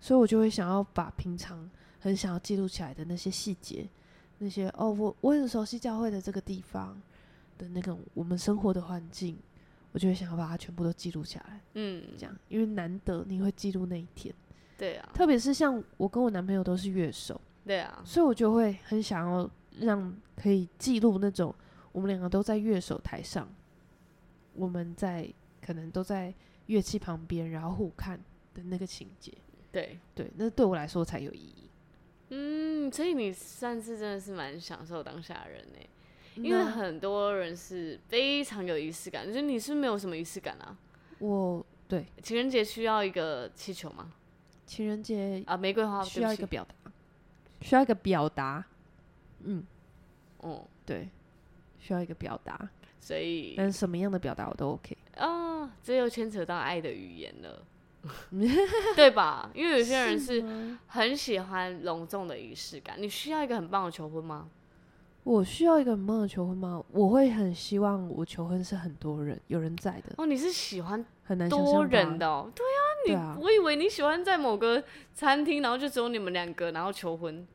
所以我就会想要把平常很想要记录起来的那些细节，那些哦，我我很熟悉教会的这个地方的那个我们生活的环境。我就会想要把它全部都记录下来，嗯，这样，因为难得你会记录那一天，对啊，特别是像我跟我男朋友都是乐手，对啊，所以我就会很想要让可以记录那种我们两个都在乐手台上，我们在可能都在乐器旁边，然后互看的那个情节，对对，那对我来说才有意义。嗯，所以你算是真的是蛮享受当下的人呢？因为很多人是非常有仪式感，就是你是没有什么仪式感啊？我对。情人节需要一个气球吗？情人节啊，玫瑰花需要一个表达，需要一个表达。嗯，哦，对，需要一个表达，所以但是什么样的表达我都 OK 啊，这又牵扯到爱的语言了，对吧？因为有些人是很喜欢隆重的仪式感，你需要一个很棒的求婚吗？我需要一个很棒的求婚吗？我会很希望我求婚是很多人，有人在的。哦，你是喜欢很难多人的哦？对啊，你啊，我以为你喜欢在某个餐厅，然后就只有你们两个，然后求婚。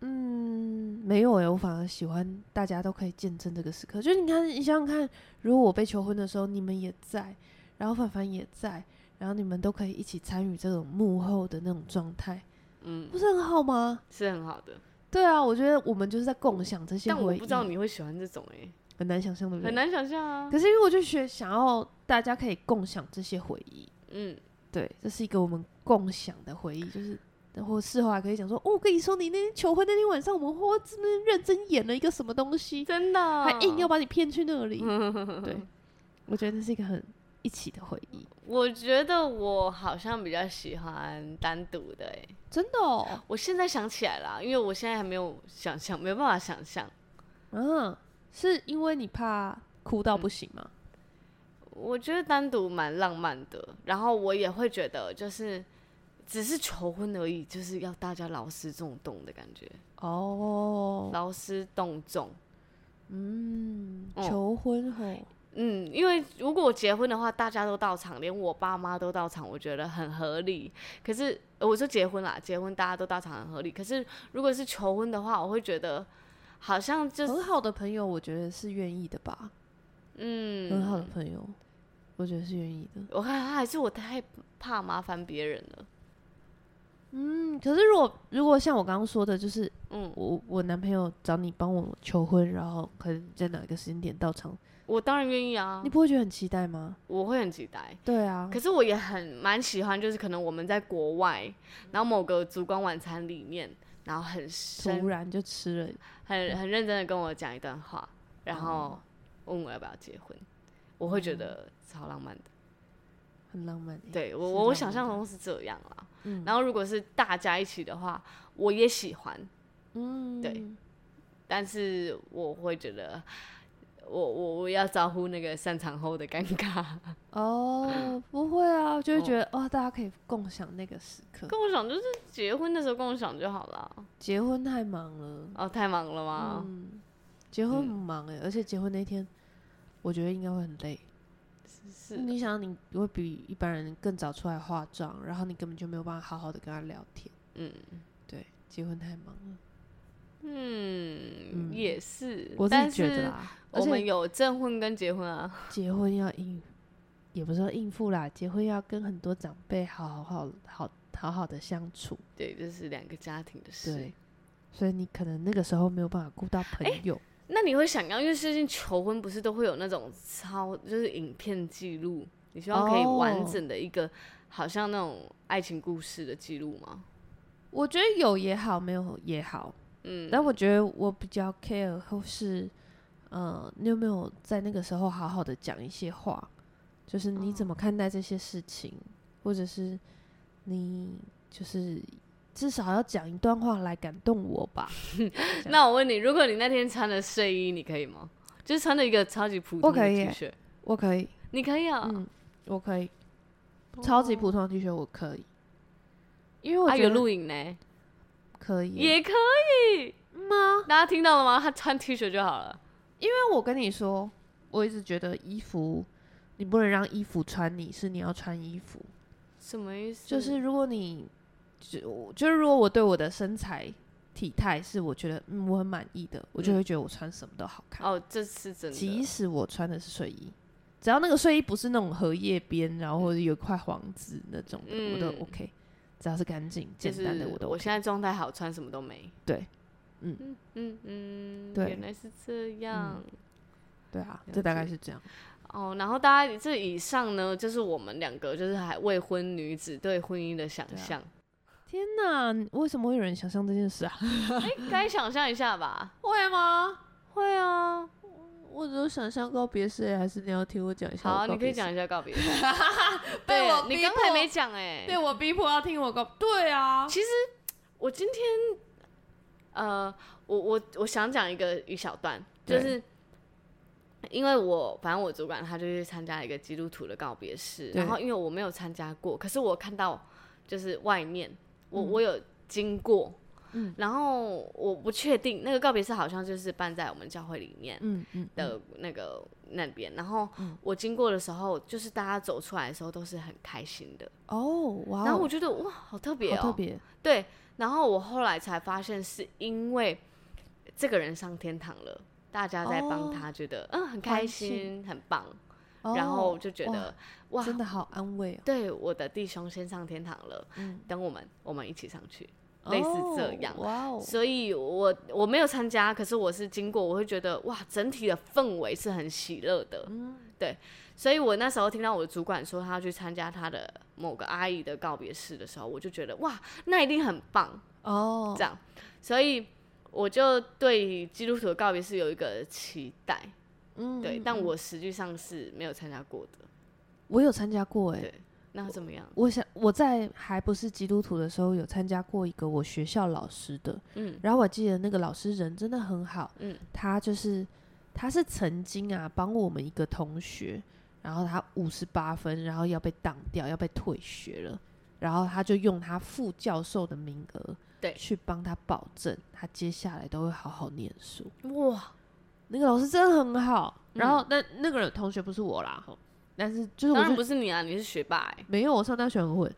嗯，没有诶，我反而喜欢大家都可以见证这个时刻。就是你看，你想想看，如果我被求婚的时候，你们也在，然后凡凡也在，然后你们都可以一起参与这种幕后的那种状态，嗯，不是很好吗？是很好的。对啊，我觉得我们就是在共享这些回忆。但我不知道你会喜欢这种哎、欸，很难想象，对不对？很难想象啊。可是因为我就学想要大家可以共享这些回忆，嗯，对，这是一个我们共享的回忆，就是然后事后还可以讲说，哦，我跟你说，你那天求婚那天晚上，我们花真的认真演了一个什么东西，真的，还硬要把你骗去那里。对，我觉得这是一个很一起的回忆。我觉得我好像比较喜欢单独的、欸，哎，真的哦。我现在想起来了，因为我现在还没有想象，没有办法想象。嗯，是因为你怕哭到不行吗？嗯、我觉得单独蛮浪漫的，然后我也会觉得就是只是求婚而已，就是要大家劳师动众的感觉哦，劳师动众。嗯，求婚后。嗯，因为如果结婚的话，大家都到场，连我爸妈都到场，我觉得很合理。可是我说结婚啦，结婚大家都到场很合理。可是如果是求婚的话，我会觉得好像就是很好的朋友，我觉得是愿意的吧。嗯，很好的朋友，我觉得是愿意的。我看他还是我太怕麻烦别人了。嗯，可是如果如果像我刚刚说的，就是嗯，我我男朋友找你帮我求婚，然后可能在哪个时间点到场。我当然愿意啊！你不会觉得很期待吗？我会很期待。对啊，可是我也很蛮喜欢，就是可能我们在国外，然后某个烛光晚餐里面，然后很突然就吃了，很很认真的跟我讲一段话，然后问我要不要结婚，我会觉得超浪漫的，很浪漫。对我我想象中是这样啦。嗯，然后如果是大家一起的话，我也喜欢。嗯，对，但是我会觉得。我我我要招呼那个散场后的尴尬哦，不会啊，就会觉得哦，哦，大家可以共享那个时刻，共享就是结婚的时候共享就好了。结婚太忙了哦，太忙了吗？嗯，结婚很忙哎，嗯，而且结婚那天，我觉得应该会很累。是，是，你想你会比一般人更早出来化妆，然后你根本就没有办法好好的跟他聊天。嗯，对，结婚太忙了。嗯，嗯，也是，我自己觉得啦。我们有证婚跟结婚啊，结婚要应，也不是说应付啦，结婚要跟很多长辈好好好好好好的相处。对，这是两个家庭的事。对，所以你可能那个时候没有办法顾到朋友。欸，那你会想要，因为最近求婚不是都会有那种超就是影片记录，你希望可以完整的一个，好像那种爱情故事的记录吗？我觉得有也好，没有也好。嗯，但我觉得我比较 care 或是。呃，你有没有在那个时候好好的讲一些话？就是你怎么看待这些事情，哦、或者是你就是至少要讲一段话来感动我吧？那我问你，如果你那天穿了睡衣，你可以吗？就是穿了一个超级普通的 T 恤，我可以，你可以啊？嗯，我可以，超级普通的 T 恤我可以，因为我觉得有录影呢，可以，也可以吗？大家听到了吗？他穿 T 恤就好了。因为我跟你说，我一直觉得衣服，你不能让衣服穿你，是你要穿衣服。什么意思？就是如果你，就就是如果我对我的身材体态是我觉得嗯我很满意的，我就会觉得我穿什么都好看。哦，这是真的。即使我穿的是睡衣，只要那个睡衣不是那种荷叶边，然后或者有一块黄字那种的，嗯、我都 OK。只要是干净简单的，我都、OK。我现在状态好，穿什么都没。对。嗯嗯嗯嗯，对，原来是这样。嗯、对啊，这大概是这样。哦，然后大家这以上呢，就是我们两个就是还未婚女子对婚姻的想象。天哪，为什么会有人想象这件事啊？哎、欸，该想象一下吧？会吗？会啊。我只有想象告别式，还是你要听我讲一下？好，你可以讲一下告别式。被我你刚才没讲哎，被我逼迫要听我告。对啊，其实我今天。呃，我我我想讲一个一小段，就是因为我反正我主管他就去参加一个基督徒的告别式，然后因为我没有参加过，可是我看到就是外面我、嗯、我有经过，嗯，然后我不确定那个告别式好像就是办在我们教会里面，嗯嗯的那个那边，然后我经过的时候，就是大家走出来的时候都是很开心的。哦，哇，然后我觉得哇，好特别哦，好特别，对。然后我后来才发现，是因为这个人上天堂了，大家在帮他，觉得、哦、嗯很开心，很棒。然后就觉得哇，真的好安慰哦。对，我的弟兄先上天堂了，嗯，等我们，我们一起上去，类似这样。哇哦！所以我我没有参加，可是我是经过，我会觉得哇，整体的氛围是很喜乐的。嗯，对。所以我那时候听到我的主管说他要去参加他的某个阿姨的告别式的时候，我就觉得哇，那一定很棒哦。这样，所以我就对基督徒的告别式有一个期待。嗯，对，但我实际上是没有参加过的。我有参加过哎、欸，那怎么样？我想我在还不是基督徒的时候，有参加过一个我学校老师的。嗯，然后我记得那个老师人真的很好。嗯，他就是他是曾经啊帮我们一个同学，然后他五十八分，然后要被挡掉，要被退学了，然后他就用他副教授的名额，对，去帮他保证他接下来都会好好念书。哇！那个老师真的很好，然后那、嗯、那个人同学不是我啦，但是就是我当然不是你啊，你是学霸哎、欸，没有，我上大学很混。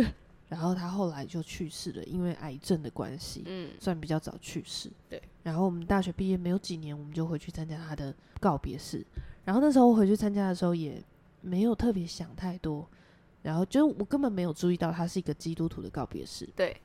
然后他后来就去世了，因为癌症的关系，嗯，算比较早去世。对，然后我们大学毕业没有几年，我们就回去参加他的告别式。然后那时候我回去参加的时候，也没有特别想太多，然后就我根本没有注意到他是一个基督徒的告别式。对，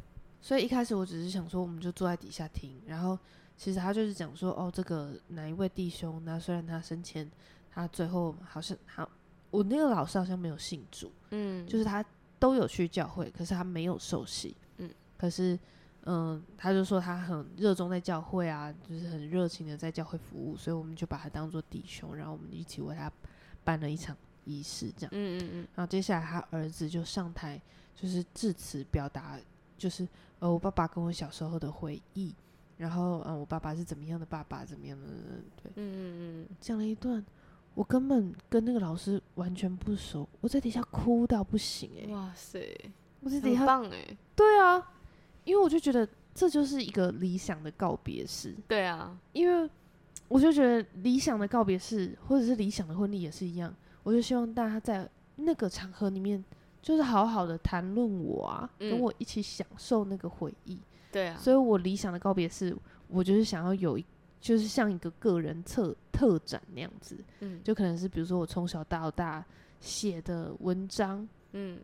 所以一开始我只是想说，我们就坐在底下听，然后。其实他就是讲说，哦，这个哪一位弟兄，那虽然他生前，他最后好像好，我那个老师好像没有信主，嗯，就是他都有去教会，可是他没有受洗，嗯，可是，嗯，他就说他很热衷在教会啊，就是很热情的在教会服务，所以我们就把他当做弟兄，然后我们一起为他办了一场仪式，这样，嗯嗯嗯，然后接下来他儿子就上台，就是致辞表达，就是呃，我爸爸跟我小时候的回忆。然后，嗯，我爸爸是怎么样的爸爸，怎么样的，对，嗯嗯嗯，讲了一段，我根本跟那个老师完全不熟，我在底下哭到不行，欸，哎，哇塞，我在底下，很棒哎，对啊，因为我就觉得这就是一个理想的告别式，对啊，因为我就觉得理想的告别式或者是理想的婚礼也是一样，我就希望大家在那个场合里面，就是好好的谈论我啊，嗯，跟我一起享受那个回忆。对啊，所以我理想的告别式，我就是想要有一，就是像一个个人特特展那样子，嗯，就可能是比如说我从小到大写的文章，嗯，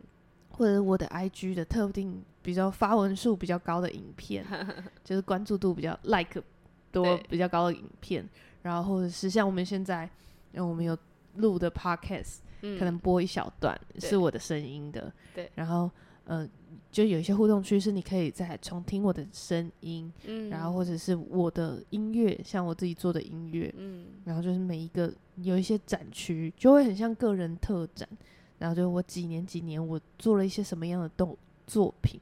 或者我的 IG 的特定比较发文数比较高的影片，就是关注度比较 like 多比较高的影片，然后或者是像我们现在，因为我们有录的 podcast，嗯，可能播一小段是我的声音的，对，然后嗯。呃就有一些互动区是你可以再重听我的声音，嗯，然后或者是我的音乐，像我自己做的音乐，嗯，然后就是每一个有一些展区，就会很像个人特展，然后就我几年几年我做了一些什么样的动作品，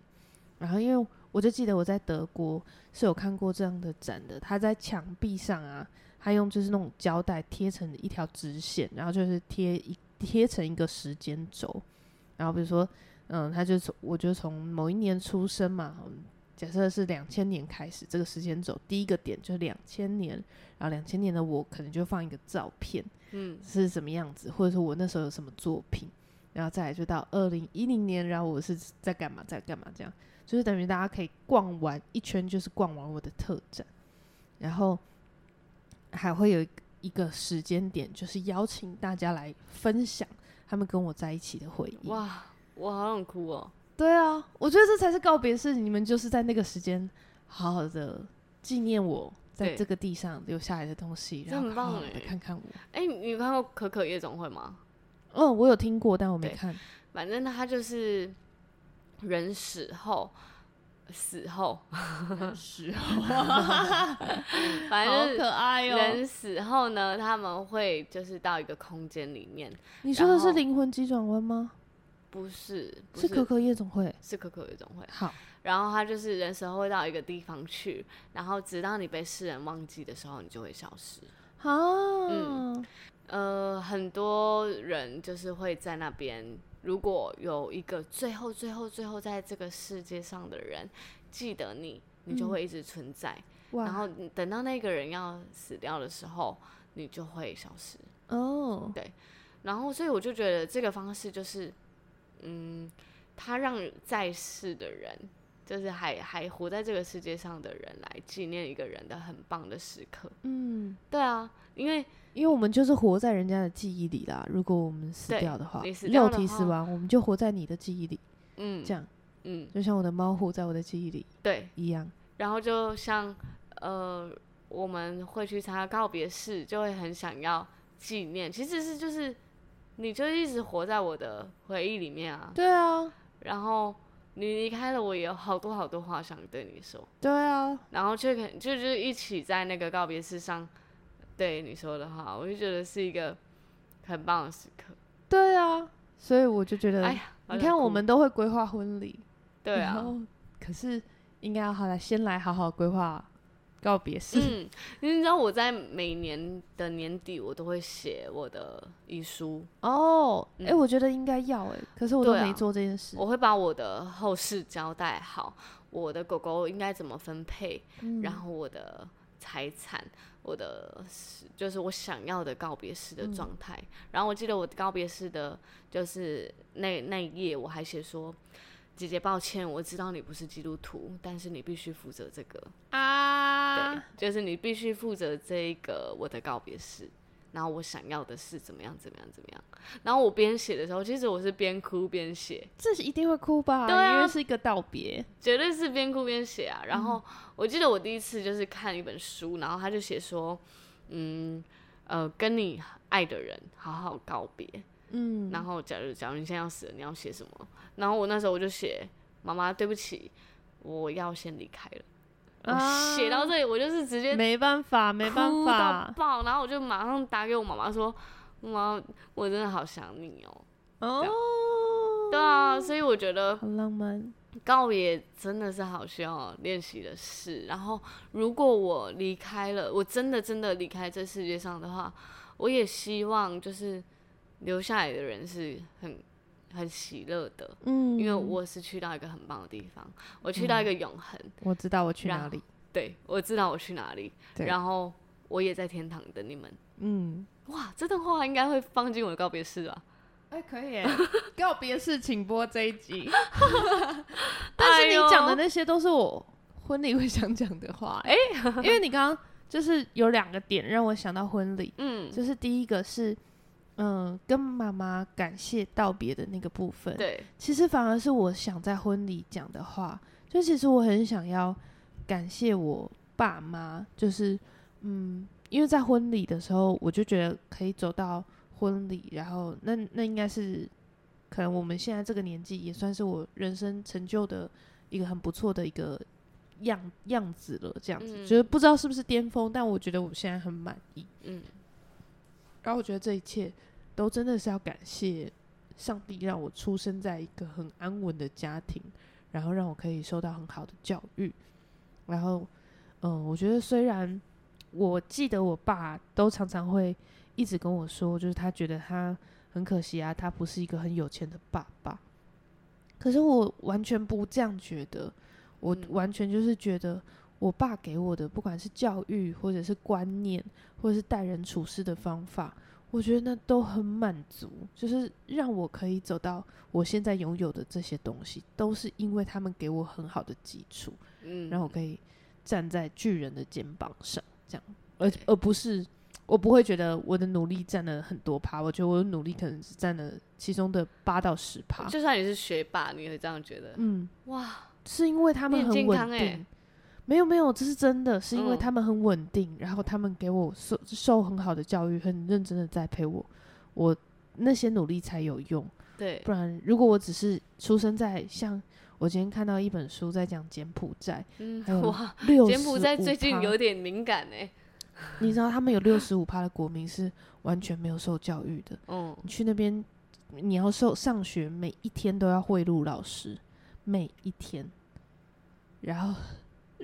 然后因为我就记得我在德国是有看过这样的展的，它在墙壁上啊，他用就是那种胶带贴成一条直线，然后就是贴一贴成一个时间轴，然后比如说。嗯，他就从我就从某一年出生嘛，假设是两千年开始，这个时间轴第一个点就是两千年，然后两千年的我可能就放一个照片，嗯，是什么样子，或者说我那时候有什么作品，然后再来就到二零一零年，然后我是在干嘛，在干嘛，这样。就是等于大家可以逛完一圈，就是逛完我的特展，然后还会有一个时间点，就是邀请大家来分享他们跟我在一起的回忆，哇。我好想哭哦！对啊，我觉得这才是告别式。你们就是在那个时间，好好的纪念我在这个地上留下来的东西，然后好好的看看我。哎、欸，你有看过《可可夜总会》吗？哦，我有听过，但我没看。反正他就是人死后，死后，死后，反 正好可爱哦。人死后呢，他们会就是到一个空间里面。你说的是灵魂急转弯吗？不是，不是，是可可夜总会，是可可夜总会。好，然后他就是人死后会到一个地方去，然后直到你被世人忘记的时候，你就会消失。好，嗯，呃，很多人就是会在那边，如果有一个最后、最后、最后在这个世界上的人记得你，你就会一直存在。嗯、然后等到那个人要死掉的时候，你就会消失。哦，对。然后，所以我就觉得这个方式就是。嗯，他让在世的人就是还还活在这个世界上的人来纪念一个人的很棒的时刻。嗯，对啊，因为因为我们就是活在人家的记忆里啦。如果我们死掉的话，肉体死亡，我们就活在你的记忆里。嗯，这样，嗯，就像我的猫活在我的记忆里，对，一样。然后就像呃，我们会去参加告别式，就会很想要纪念。其实是就是，你就一直活在我的回忆里面啊。对啊，然后。你离开了，我也有好多好多话想对你说。对啊，然后却可就就一起在那个告别式上对你说的话，我就觉得是一个很棒的时刻。对啊，所以我就觉得，哎呀，你看我们都会规划婚礼，对啊，可是应该要好来先来好好规划。告别式，嗯，因为你知道我在每年的年底，我都会写我的遗书哦。哎、嗯欸，我觉得应该要哎，可是我都没做这件事。啊、我会把我的后事交代好，我的狗狗应该怎么分配，嗯、然后我的财产，我的就是我想要的告别式的状态。嗯、然后我记得我告别式的，就是那那一页我还写说。姐姐，抱歉，我知道你不是基督徒，但是你必须负责这个啊，对，就是你必须负责这个我的告别式，然后我想要的是怎么样，怎么样，怎么样。然后我边写的时候，其实我是边哭边写，这是一定会哭吧？对啊，因为是一个道别，绝对是边哭边写啊。然后我记得我第一次就是看一本书，然后他就写说，嗯，呃，跟你爱的人好好告别。嗯，然后假如假如你现在要死了，你要写什么？然后我那时候我就写：妈妈，对不起，我要先离开了。啊，写到这里，我就是直接没办法，没办法，爆。然后我就马上打给我妈妈说：妈，我真的好想你哦。哦，对啊，所以我觉得好浪漫。告别真的是好需要练习的事。然后，如果我离开了，我真的真的离开这世界上的话，我也希望就是。留下来的人是很很喜乐的，嗯，因为我是去到一个很棒的地方，我去到一个永恒，嗯，我知道我去哪里，对，我知道我去哪里，然后我也在天堂等你们，嗯，哇，这段话应该会放进我的告别式吧？哎，可以，告别式请播这一集，但是你讲的那些都是我婚礼会想讲的话，哎，因为你刚刚就是有两个点让我想到婚礼，嗯，就是第一个是。嗯，跟妈妈感谢道别的那个部分，对，其实反而是我想在婚礼讲的话。就其实我很想要感谢我爸妈，就是嗯，因为在婚礼的时候，我就觉得可以走到婚礼，然后那那应该是可能我们现在这个年纪也算是我人生成就的一个很不错的一个样样子了，这样子，嗯，就是不知道是不是巅峰，但我觉得我现在很满意，嗯。然后我觉得这一切都真的是要感谢上帝，让我出生在一个很安稳的家庭，然后让我可以受到很好的教育。然后，嗯，我觉得虽然我记得我爸都常常会一直跟我说，就是他觉得他很可惜啊，他不是一个很有钱的爸爸。可是我完全不这样觉得，我完全就是觉得。我爸给我的，不管是教育，或者是观念，或者是待人处事的方法，我觉得那都很满足，就是让我可以走到我现在拥有的这些东西，都是因为他们给我很好的基础，嗯，然后我可以站在巨人的肩膀上，这样，而而不是我不会觉得我的努力占了很多趴，我觉得我的努力可能是占了其中的八到十趴。就算你是学霸，你会这样觉得？嗯，哇，是因为他们很稳定。没有没有，这是真的，是因为他们很稳定，嗯、然后他们给我受受很好的教育，很认真的栽培我，我那些努力才有用。对，不然如果我只是出生在像我今天看到一本书在讲柬埔寨，嗯，哇，柬埔寨最近有点敏感哎，你知道他们有六十五趴的国民是完全没有受教育的，嗯，你去那边你要受上学，每一天都要贿赂老师，每一天，然后。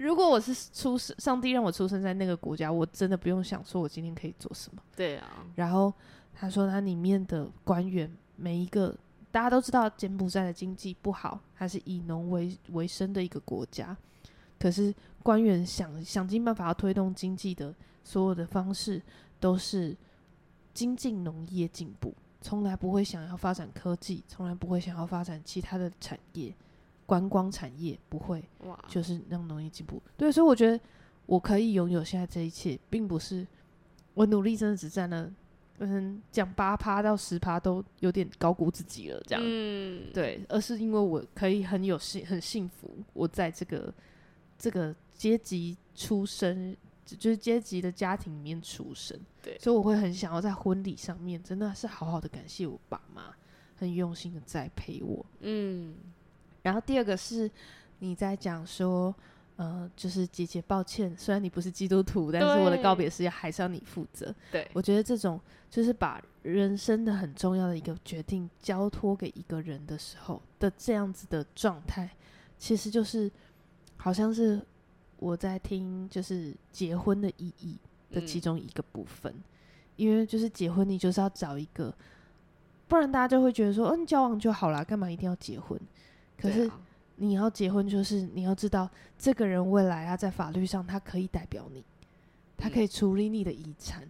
如果我是出生，上帝让我出生在那个国家，我真的不用想说我今天可以做什么。对啊。然后他说，他里面的官员每一个，大家都知道柬埔寨的经济不好，它是以农为为生的一个国家。可是官员想想尽办法要推动经济的所有的方式，都是精进农业进步，从来不会想要发展科技，从来不会想要发展其他的产业。观光产业不会，哇，就是让农业进步。对，所以我觉得我可以拥有现在这一切，并不是我努力真的只占了，嗯，讲八趴到十趴都有点高估自己了，这样，嗯，对，而是因为我可以很有幸很幸福，我在这个这个阶级出生，就是阶级的家庭里面出生，对，所以我会很想要在婚礼上面真的是好好的感谢我爸妈，很用心的栽培我，嗯。然后第二个是你在讲说，呃，就是姐姐，抱歉，虽然你不是基督徒，但是我的告别式还是要你负责。对，我觉得这种就是把人生的很重要的一个决定交托给一个人的时候的这样子的状态，其实就是好像是我在听，就是结婚的意义的其中一个部分，嗯、因为就是结婚，你就是要找一个，不然大家就会觉得说，嗯，交往就好啦，干嘛一定要结婚？可是你要结婚，就是你要知道，这个人未来啊，在法律上他可以代表你，他可以处理你的遗产，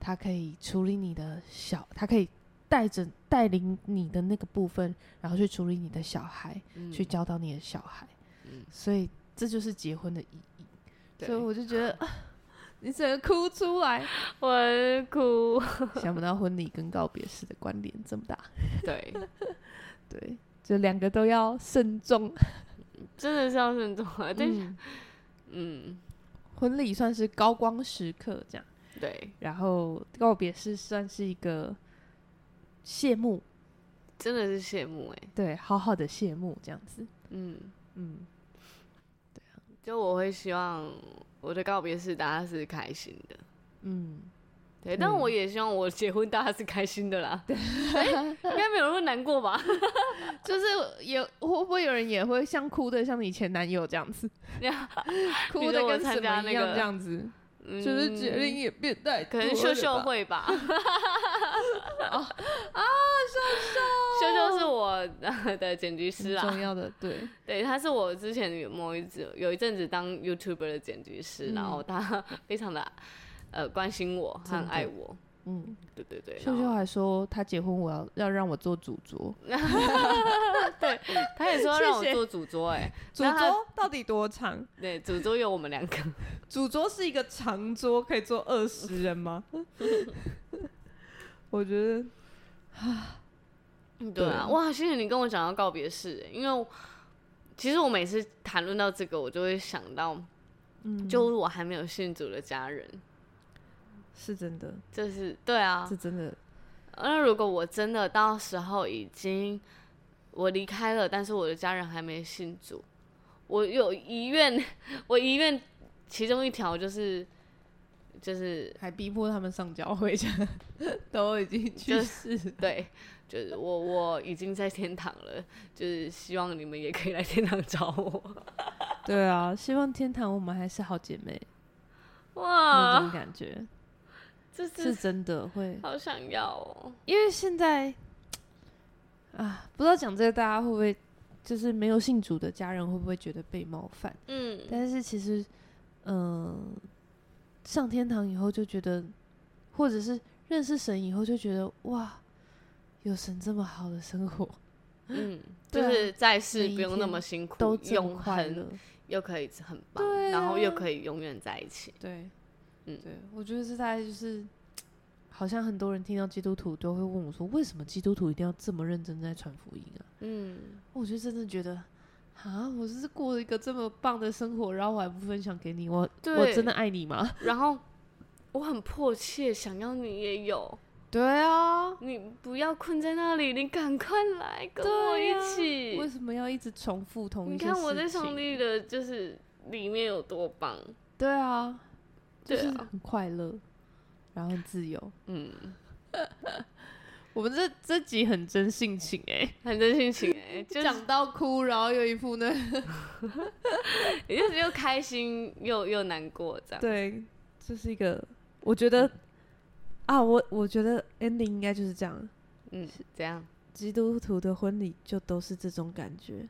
他可以处理你的小，他可以带着带领你的那个部分，然后去处理你的小孩，嗯、去教导你的小孩。嗯、所以这就是结婚的意义。所以我就觉得，啊、你只能哭出来？我哭，想不到婚礼跟告别式的关联这么大。对，对。就两个都要慎重，真的是要慎重啊！但是，嗯，婚礼算是高光时刻，这样。对。然后告别式算是一个谢幕，真的是谢幕哎，对，好好的谢幕这样子。嗯。嗯，对啊，就我会希望我的告别式大家是开心的，嗯。对，但我也希望我结婚大家是开心的啦。对，应该没有人会难过吧？就是也会不会有人也会像哭的，像你前男友这样子，哭的跟什么一样这样子，就是决定也变态，可能秀秀会吧。啊，秀秀，秀秀是我的剪辑师啊，重要的对，对，他是我之前有某一次有一阵子当 YouTuber 的剪辑师，然后他非常的。呃，关心我，很爱我，嗯，对对对。秀秀还说，他结婚我要要让我做主桌，对，他也说让我做主桌，哎，主桌到底多长？对，主桌有我们两个，主桌是一个长桌，可以坐二十人吗？我觉得，啊，对啊，哇，谢谢你跟我讲到告别式，因为其实我每次谈论到这个，我就会想到，嗯，就我还没有信主的家人。是真的，这是对啊，是真的。那如果我真的到时候已经我离开了，但是我的家人还没信主，我有遗愿，我遗愿其中一条就是就是还逼迫他们上教会，都已经去世，就是，对，就是我我已经在天堂了，就是希望你们也可以来天堂找我。对啊，希望天堂我们还是好姐妹，哇，那种感觉。是真的会好想要哦，因为现在 啊，不知道讲这个大家会不会，就是没有信主的家人会不会觉得被冒犯？嗯，但是其实，嗯、呃，上天堂以后就觉得，或者是认识神以后就觉得，哇，有神这么好的生活，嗯，就是在世不用那么辛苦，都永恒，又可以很棒，啊、然后又可以永远在一起，对。嗯，对，我觉得是大概就是，好像很多人听到基督徒都会问我说，为什么基督徒一定要这么认真在传福音啊？嗯，我就真的觉得，啊，我是过了一个这么棒的生活，然后我还不分享给你，我我真的爱你吗？然后我很迫切想要你也有，对啊，你不要困在那里，你赶快来跟我一起。为什么要一直重复同一？你看我在上帝的，就是里面有多棒？对啊。就是很快乐，然后很自由。嗯，我们这这集很真性情哎、欸，很真性情哎、欸，就讲到哭，然后又一副那，也就是又开心又又难过这样。对，这是一个，我觉得、嗯、啊，我我觉得 ending 应该就是这样。嗯，这样，基督徒的婚礼就都是这种感觉，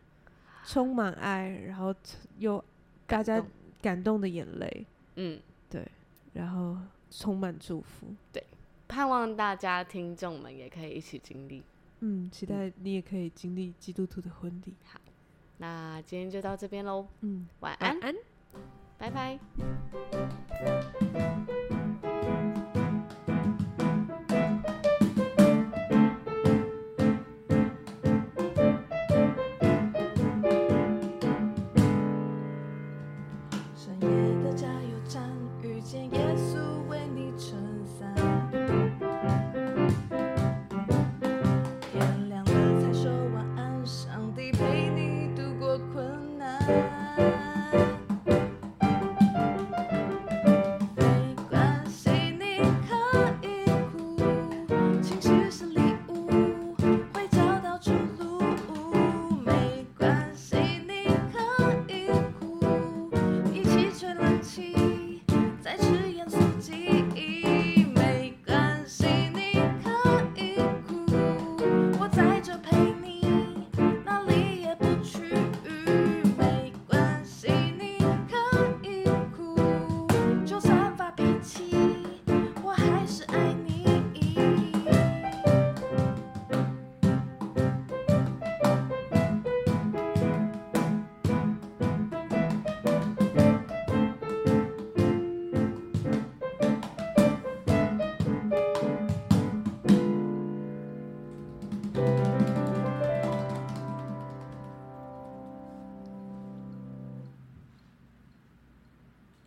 充满爱，然后又大家感动的眼泪。嗯。对，然后充满祝福。对，盼望大家听众们也可以一起经历。嗯，期待你也可以经历基督徒的婚礼。好，那今天就到这边喽。嗯，晚安，晚安，拜拜。